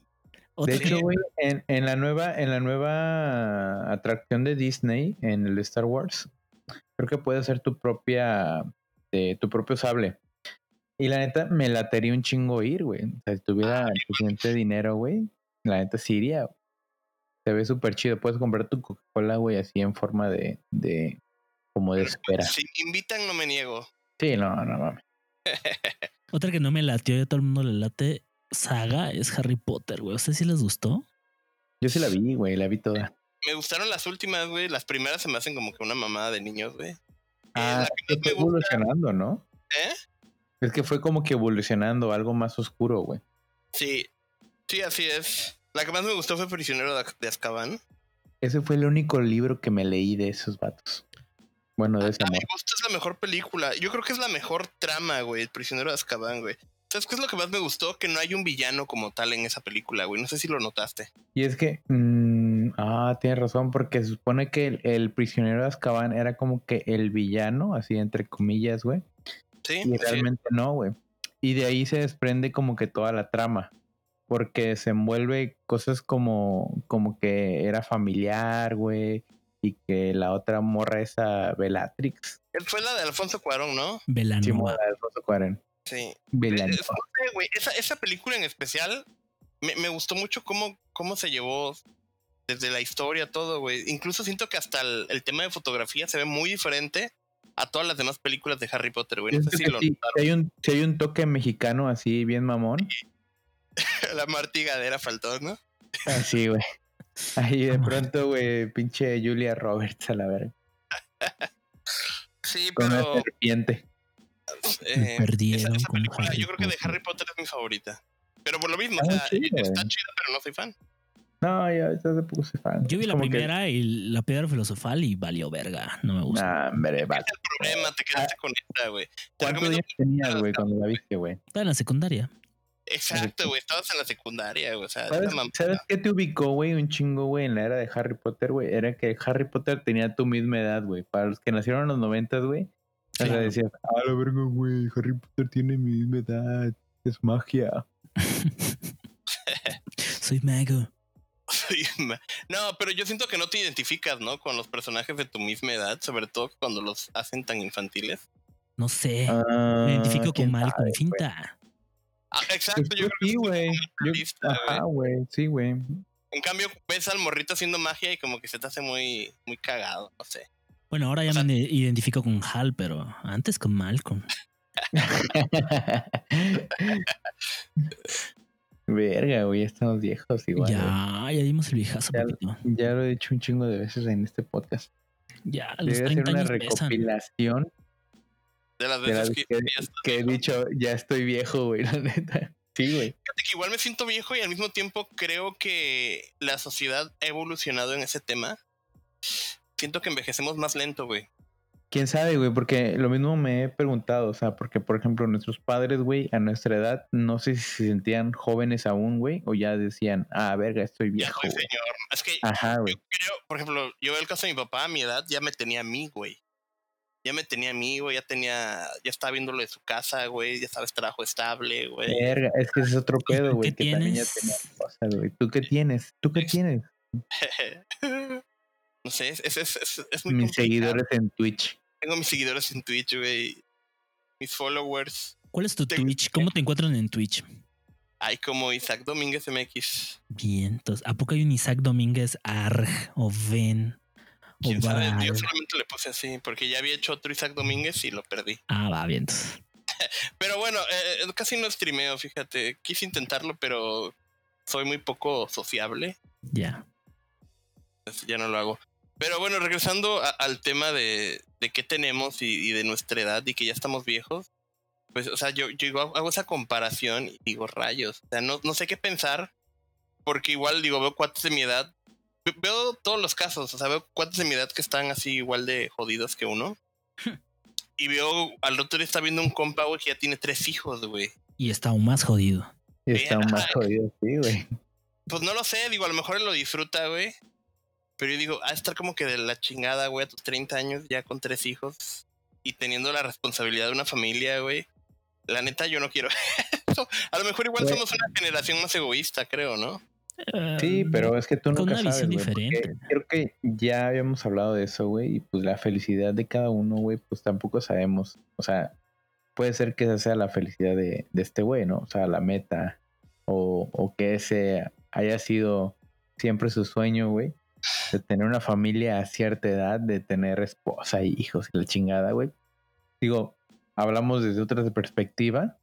Otra De hecho, güey, en, en la nueva, en la nueva atracción de Disney, en el Star Wars, creo que puedes hacer tu propia, eh, tu propio sable. Y la neta, me latería un chingo ir, güey. O sea, si tuviera suficiente dinero, güey, la neta sí iría. Se ve súper chido. Puedes comprar tu Coca-Cola, güey, así en forma de, de, como de esfera. Si me invitan, no me niego. Sí, no, no, mames. [LAUGHS] Otra que no me latió y a todo el mundo le late saga es Harry Potter, güey. ¿A ustedes sí les gustó? Yo sí la vi, güey, la vi toda. Me gustaron las últimas, güey. Las primeras se me hacen como que una mamada de niños, güey. Ah, la es que fue me gusta- evolucionando, ¿no? ¿Eh? Es que fue como que evolucionando, algo más oscuro, güey. Sí. Sí, así es. La que más me gustó fue Prisionero de, Azkaban. Ese fue el único libro que me leí de esos vatos. Bueno, de ese A amor. gusto es la mejor película. Yo creo que es la mejor trama, güey. El Prisionero de Azkaban, güey. ¿Sabes qué es lo que más me gustó? Que no hay un villano como tal en esa película, güey. No sé si lo notaste. Y es que, mm, ah, tienes razón, porque se supone que el, el prisionero de Azkaban era como que el villano, así entre comillas, güey. Sí, Y realmente no, güey. Y de ahí se desprende como que toda la trama. Porque se envuelve cosas como, como que era familiar, güey. Y que la otra morra esa Bellatrix. Fue la de Alfonso Cuarón, ¿no? Sí, Velanoa. la de Alfonso Cuarón. Sí. Villanoa. Eh, no sé, güey, esa, esa película en especial me, me gustó mucho cómo, cómo se llevó desde la historia, todo, güey. Incluso siento que hasta el, el tema de fotografía se ve muy diferente a todas las demás películas de Harry Potter, güey. No sé si lo sí, si hay un, si hay un toque mexicano así bien mamón. [LAUGHS] La martigadera faltó, ¿no? Así, güey. [LAUGHS] Ahí de pronto, güey, pinche Julia Roberts a la verga. Sí, Con pero una serpiente. eh, perdieron esa, película yo creo que de. Harry Potter es mi favorita. Pero por lo mismo, Ah, o sea, está chida, pero no soy fan. No, ya ahorita de poco se fan. Yo vi la que- primera y la piedra filosofal y valió verga. No me gusta. Nah, hombre, va. Ese es el problema, te quedaste con esta, güey. ¿Cuántos días tenías, güey, cuando la viste, güey? Estaba en la secundaria. Exacto, güey. Estabas en la secundaria, güey. O sea, ¿Sabes, esa mamada. ¿Sabes qué te ubicó, güey? Un chingo, güey, en la era de Harry Potter, güey. Era que Harry Potter tenía tu misma edad, güey. Para los que nacieron en los noventas, güey. O sea, Claro. decías, ah, la verga, güey, Harry Potter tiene mi misma edad. Es magia. [LAUGHS] Soy mago. No, pero yo siento que no te identificas, ¿no? Con los personajes de tu misma edad, sobre todo cuando los hacen tan infantiles. No sé. Ah, me identifico con mal, con finta. Ah, Pues exacto, yo yo sí, güey. Ajá, güey. Sí, güey. En cambio, ves al morrito haciendo magia y como que se te hace muy, muy cagado, no sé. Bueno, ahora ya O sea- me identifico con Hal, pero antes con Malcolm. [LAUGHS] [LAUGHS] [LAUGHS] Verga, güey, estamos viejos igual. güey. ya, ya dimos el viejazo, Ya- lo he dicho un chingo de veces en este podcast. Ya, los Debe ser 30 una años pesan. recopilación De las de veces las que, que, ya está que he dicho, ya estoy viejo, güey, [LAUGHS] la neta. Sí, güey. Fíjate que igual me siento viejo y al mismo tiempo creo que la sociedad ha evolucionado en ese tema. Siento que envejecemos más lento, güey. Quién sabe, güey, porque lo mismo me he preguntado, o sea, porque por ejemplo nuestros padres, güey, a nuestra edad, no sé si se sentían jóvenes aún, güey, o ya decían, ah, verga, estoy Ya viejo. soy güey". señor. Es que Ajá, güey. yo creo, por ejemplo, yo el caso de mi papá, a mi edad, ya me tenía a mí, güey. Ya me tenía a mí, güey, ya tenía, ya estaba viendo lo de su casa, güey, ya sabes, trabajo estable, güey. Verga, es que ese es otro ¿Y tú pedo, güey, que también ya tenía cosas, güey. ¿Tú qué tienes? ¿Tú qué tienes? [LAUGHS] no sé, es, es, es, es- es muy Mis complicado. seguidores en Twitch. Tengo mis seguidores en Twitch, güey. Mis followers. ¿Cuál es tu Te- Twitch? ¿Cómo te encuentran en Twitch? Hay como Isaac Domínguez MX. Bien, entonces, ¿a poco hay un Isaac Domínguez Arg o Ven o ¿Quién sabe? Yo solamente le puse así, porque ya había hecho otro Isaac Domínguez y lo perdí. Ah, va, bien. [LAUGHS] Pero bueno, eh, casi no streameo, fíjate. Quise intentarlo, pero soy muy poco sociable. Ya. Ya no lo hago. Pero bueno, regresando a- al tema de, de qué tenemos y, y de nuestra edad y que ya estamos viejos. Pues, o sea, yo, yo igual hago esa comparación y digo, rayos. O sea, no, no sé qué pensar. Porque igual, digo, veo cuates de mi edad. ve- Veo todos los casos. O sea, veo cuates de mi edad que están así igual de jodidos que uno. [LAUGHS] Y veo, al otro día está viendo un compa, güey, que ya tiene tres hijos, güey. Y está aún más jodido. Y está Verga. más jodido, sí, güey. Pues no lo sé, digo, a lo mejor él lo disfruta, güey. Pero yo digo, a estar como que de la chingada, güey, a tus 30 años, ya con tres hijos y teniendo la responsabilidad de una familia, güey. La neta, yo no quiero [LAUGHS] eso. A lo mejor igual Güey. somos una generación más egoísta, creo, ¿no? Sí, Eh, pero es que tú con nunca una sabes, visión güey, porque diferente. Creo que ya habíamos hablado de eso, güey, y pues la felicidad de cada uno, güey, pues tampoco sabemos. O sea, puede ser que esa sea la felicidad de, de este güey, ¿no? O sea, la meta, o, o que ese haya sido siempre su sueño, güey, de tener una familia a cierta edad, de tener esposa y hijos y la chingada, güey. Digo, hablamos desde otra perspectiva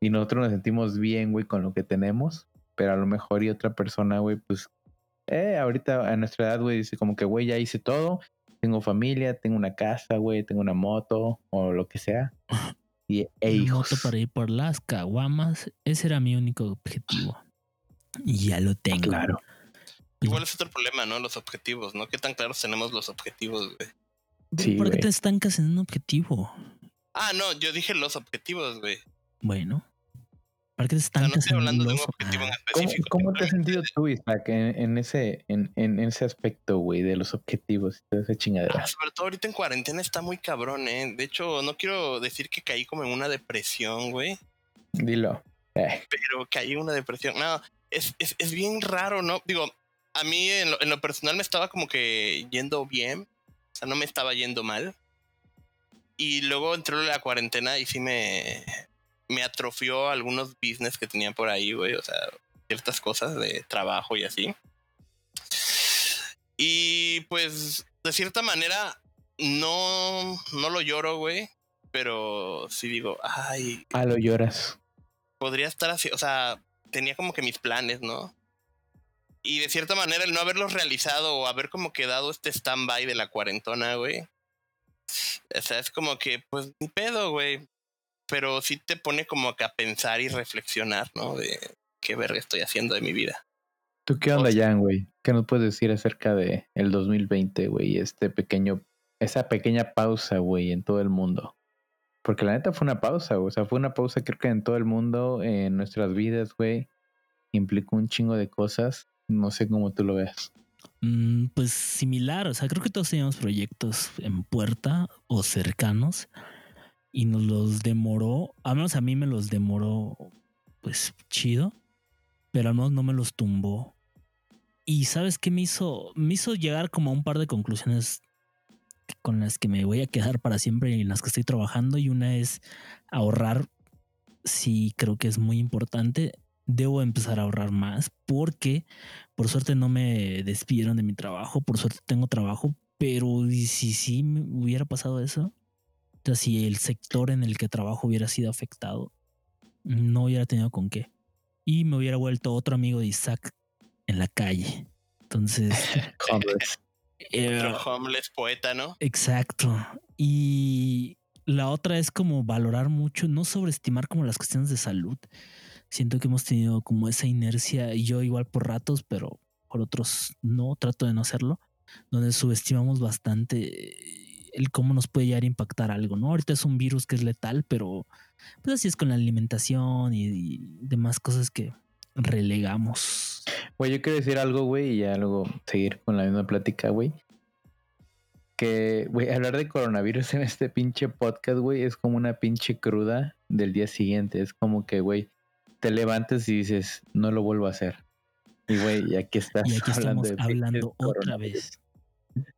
y nosotros nos sentimos bien, güey, con lo que tenemos, pero a lo mejor y otra persona, güey, pues eh, ahorita a nuestra edad, güey, dice como que, güey, ya hice todo, tengo familia, tengo una casa, güey, tengo una moto o lo que sea. [LAUGHS] Y e hijos. moto para ir por las caguamas. Ese era mi único objetivo. Y ya lo tengo. Claro. Igual es otro problema, ¿no? Los objetivos, ¿no? ¿Qué tan claros tenemos los objetivos, güey? Sí, ¿Por qué güey. te estancas en un objetivo? Ah, no, yo dije los objetivos, güey. Bueno. ¿Para qué te O sea, no estancas estoy hablando en de un los- objetivo en Ah, ¿Cómo, específico. cómo te has sentido tú, Isaac, en, en ese, en, en ese aspecto, güey, de los objetivos y toda esa chingadera? Ah, sobre todo ahorita en cuarentena está muy cabrón, ¿eh? De hecho, no quiero decir que caí como en una depresión, güey, Dilo. Eh, pero caí en una depresión. No, es, es, es bien raro, ¿no? Digo, a mí en lo, en lo personal me estaba como que yendo bien, o sea, no me estaba yendo mal. Y luego entró la cuarentena y sí me, me atrofió algunos business que tenía por ahí, güey, o sea, ciertas cosas de trabajo y así. Y pues, de cierta manera, no, no lo lloro, güey, pero sí digo, ay, ah, lo lloras. podría estar así, o sea, tenía como que mis planes, ¿no? Y de cierta manera el no haberlos realizado o haber como quedado este stand-by de la cuarentona, güey. O sea, es como que, pues, ni pedo, güey. Pero sí te pone como que a pensar y reflexionar, ¿no? De qué verga estoy haciendo de mi vida. ¿Tú qué onda, O sea- Jan, güey? ¿Qué nos puedes decir acerca de el 2020, güey? Este pequeño, esa pequeña pausa, güey, en todo el mundo. Porque la neta fue una pausa, güey. O sea, fue una pausa creo que en todo el mundo, en nuestras vidas, güey. Implicó un chingo de cosas. No sé cómo tú lo veas. Mm, pues similar, o sea, creo que todos teníamos proyectos en puerta o cercanos y nos los demoró, al menos a mí me los demoró, pues chido, pero al menos no me los tumbó. Y sabes qué me hizo, me hizo llegar como a un par de conclusiones con las que me voy a quedar para siempre y en las que estoy trabajando y una es ahorrar, sí creo que es muy importante. Debo empezar a ahorrar más porque por suerte no me despidieron de mi trabajo, por suerte tengo trabajo, pero ¿y si sí me hubiera pasado eso? O sea, si el sector en el que trabajo hubiera sido afectado, no hubiera tenido con qué. Y me hubiera vuelto otro amigo de Isaac en la calle. Entonces, [LAUGHS] Homeless. eh, Otro homeless poeta, ¿no? Exacto. Y la otra es como valorar mucho, no sobreestimar como las cuestiones de salud. Siento que hemos tenido como esa inercia, y yo igual por ratos, pero por otros no, trato de no hacerlo, donde subestimamos bastante el cómo nos puede llegar a impactar algo, ¿no? Ahorita es un virus que es letal, pero pues así es con la alimentación y, demás cosas que relegamos. Güey, yo quiero decir algo, güey, y ya luego seguir con la misma plática, güey. Que, güey, hablar de coronavirus en este pinche podcast, güey, es como una pinche cruda del día siguiente. Es como que, güey, te levantas y dices, no lo vuelvo a hacer. Y, güey, y aquí estás Y aquí hablando, estamos hablando otra vez.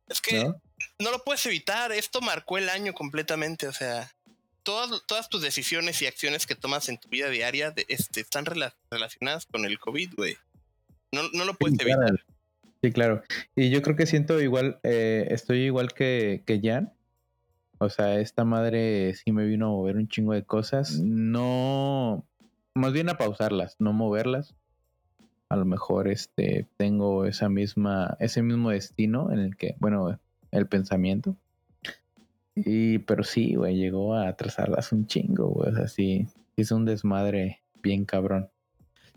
Es que ¿no? no lo puedes evitar. Esto marcó el año completamente. O sea, todas, todas tus decisiones y acciones que tomas en tu vida diaria de- este, están rela- relacionadas con el COVID, güey. No, no lo puedes Sí, evitar. claro. Sí, claro. Y yo creo que siento igual, eh, estoy igual que, que Jan. O sea, esta madre sí me vino a mover un chingo de cosas. No, más bien a pausarlas, no moverlas. A lo mejor este tengo esa misma, ese mismo destino en el que, bueno, el pensamiento. Y, pero sí, güey, llegó a atrasarlas un chingo, güey. O sea, sí, es un desmadre bien cabrón.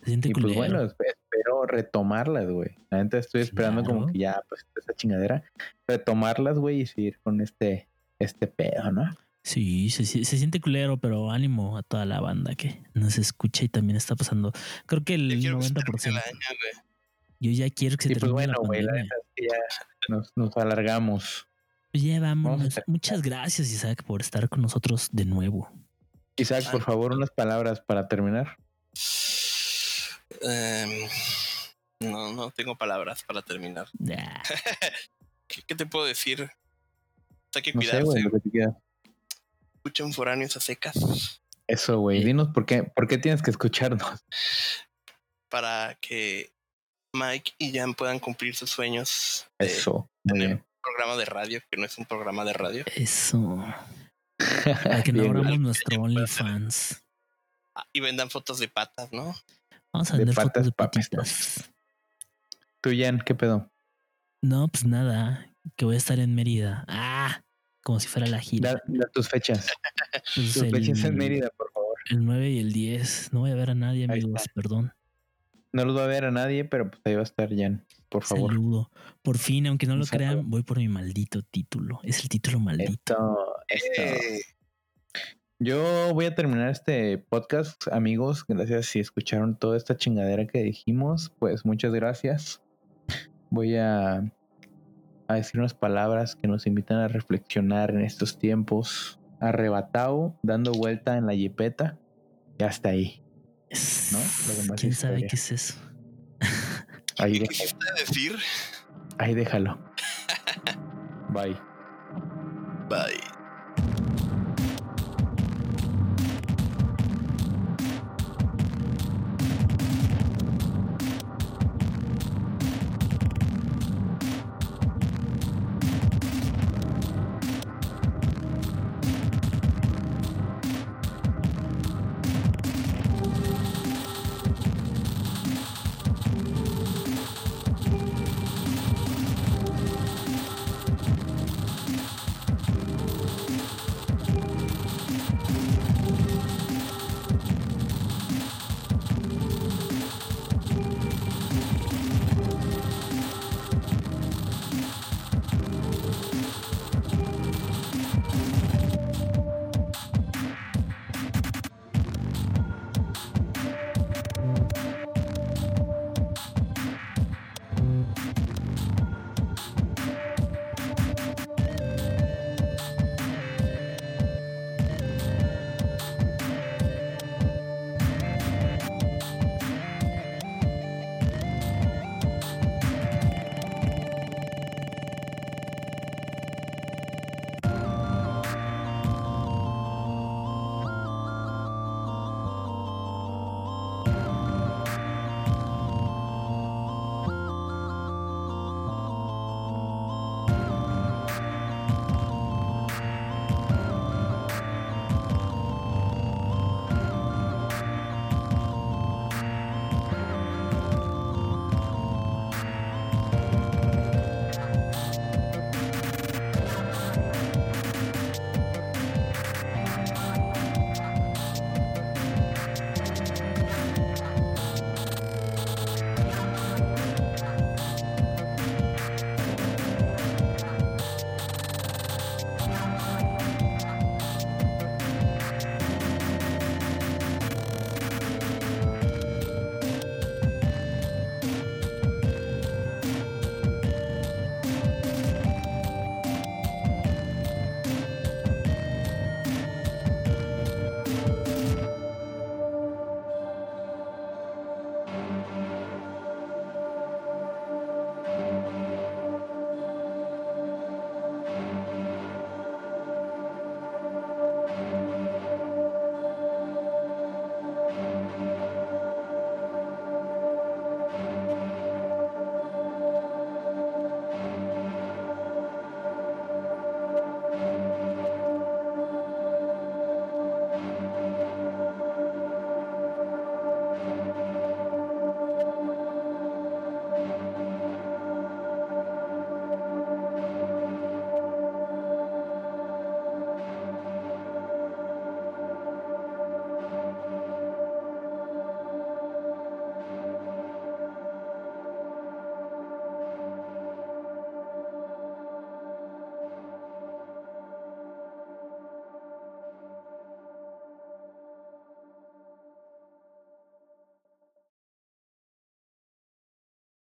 Se siente Y pues bueno, esp- espero retomarlas, güey. La neta estoy esperando como que ya, pues, esa chingadera, retomarlas, güey, y seguir con este, este pedo, ¿no? Sí, se, se- se siente culero, pero ánimo a toda la banda que nos escucha y también está pasando. Creo que Yo el se 90%. termine el año, güey. Yo ya quiero que se Y pues termine bueno, la güey, la pandemia. neta es que ya nos, nos alargamos. Pues ya vámonos. Muchas gracias, Isaac, por estar con nosotros de nuevo. Isaac, por favor, unas palabras para terminar. Em, no, no tengo palabras para terminar. Ya. [LAUGHS] ¿Qué, qué te puedo decir? Hay que No sé, cuidarse. Escuchen foráneos a secas Eso, güey. Dinos por qué, por qué tienes que escucharnos. para que Mike y Jan puedan cumplir sus sueños de Eso. Tener bien. un programa de radio, que no es un programa de radio. Eso. [LAUGHS] Para que no abramos nuestro OnlyFans. Ah, y vendan fotos de patas, ¿no? Vamos a De vender patas fotos de patitas. Tú, Jan, ¿qué pedo? No, pues nada, que voy a estar en Mérida. Ah, como si fuera la gira. Da, da tus fechas. [LAUGHS] Tus el, fechas en Mérida, por favor. el 9 y el 10. No voy a ver a nadie, amigos, perdón. No los va a ver a nadie, pero pues ahí va a estar Jan, por favor. Saludo. Por fin, aunque no lo crean, voy por mi maldito título. Es el título maldito. Esto, esto. Yo voy a terminar este podcast, amigos. Gracias si escucharon toda esta chingadera que dijimos. Pues muchas gracias. Voy a, a decir unas palabras que nos invitan a reflexionar en estos tiempos. Arrebatado, dando vuelta en la jipeta. Y hasta ahí. Es- ¿no? Lo demás ¿Quién sabe qué es eso? Ahí, ¿Qué decir? ahí déjalo. [LAUGHS] Bye. Bye.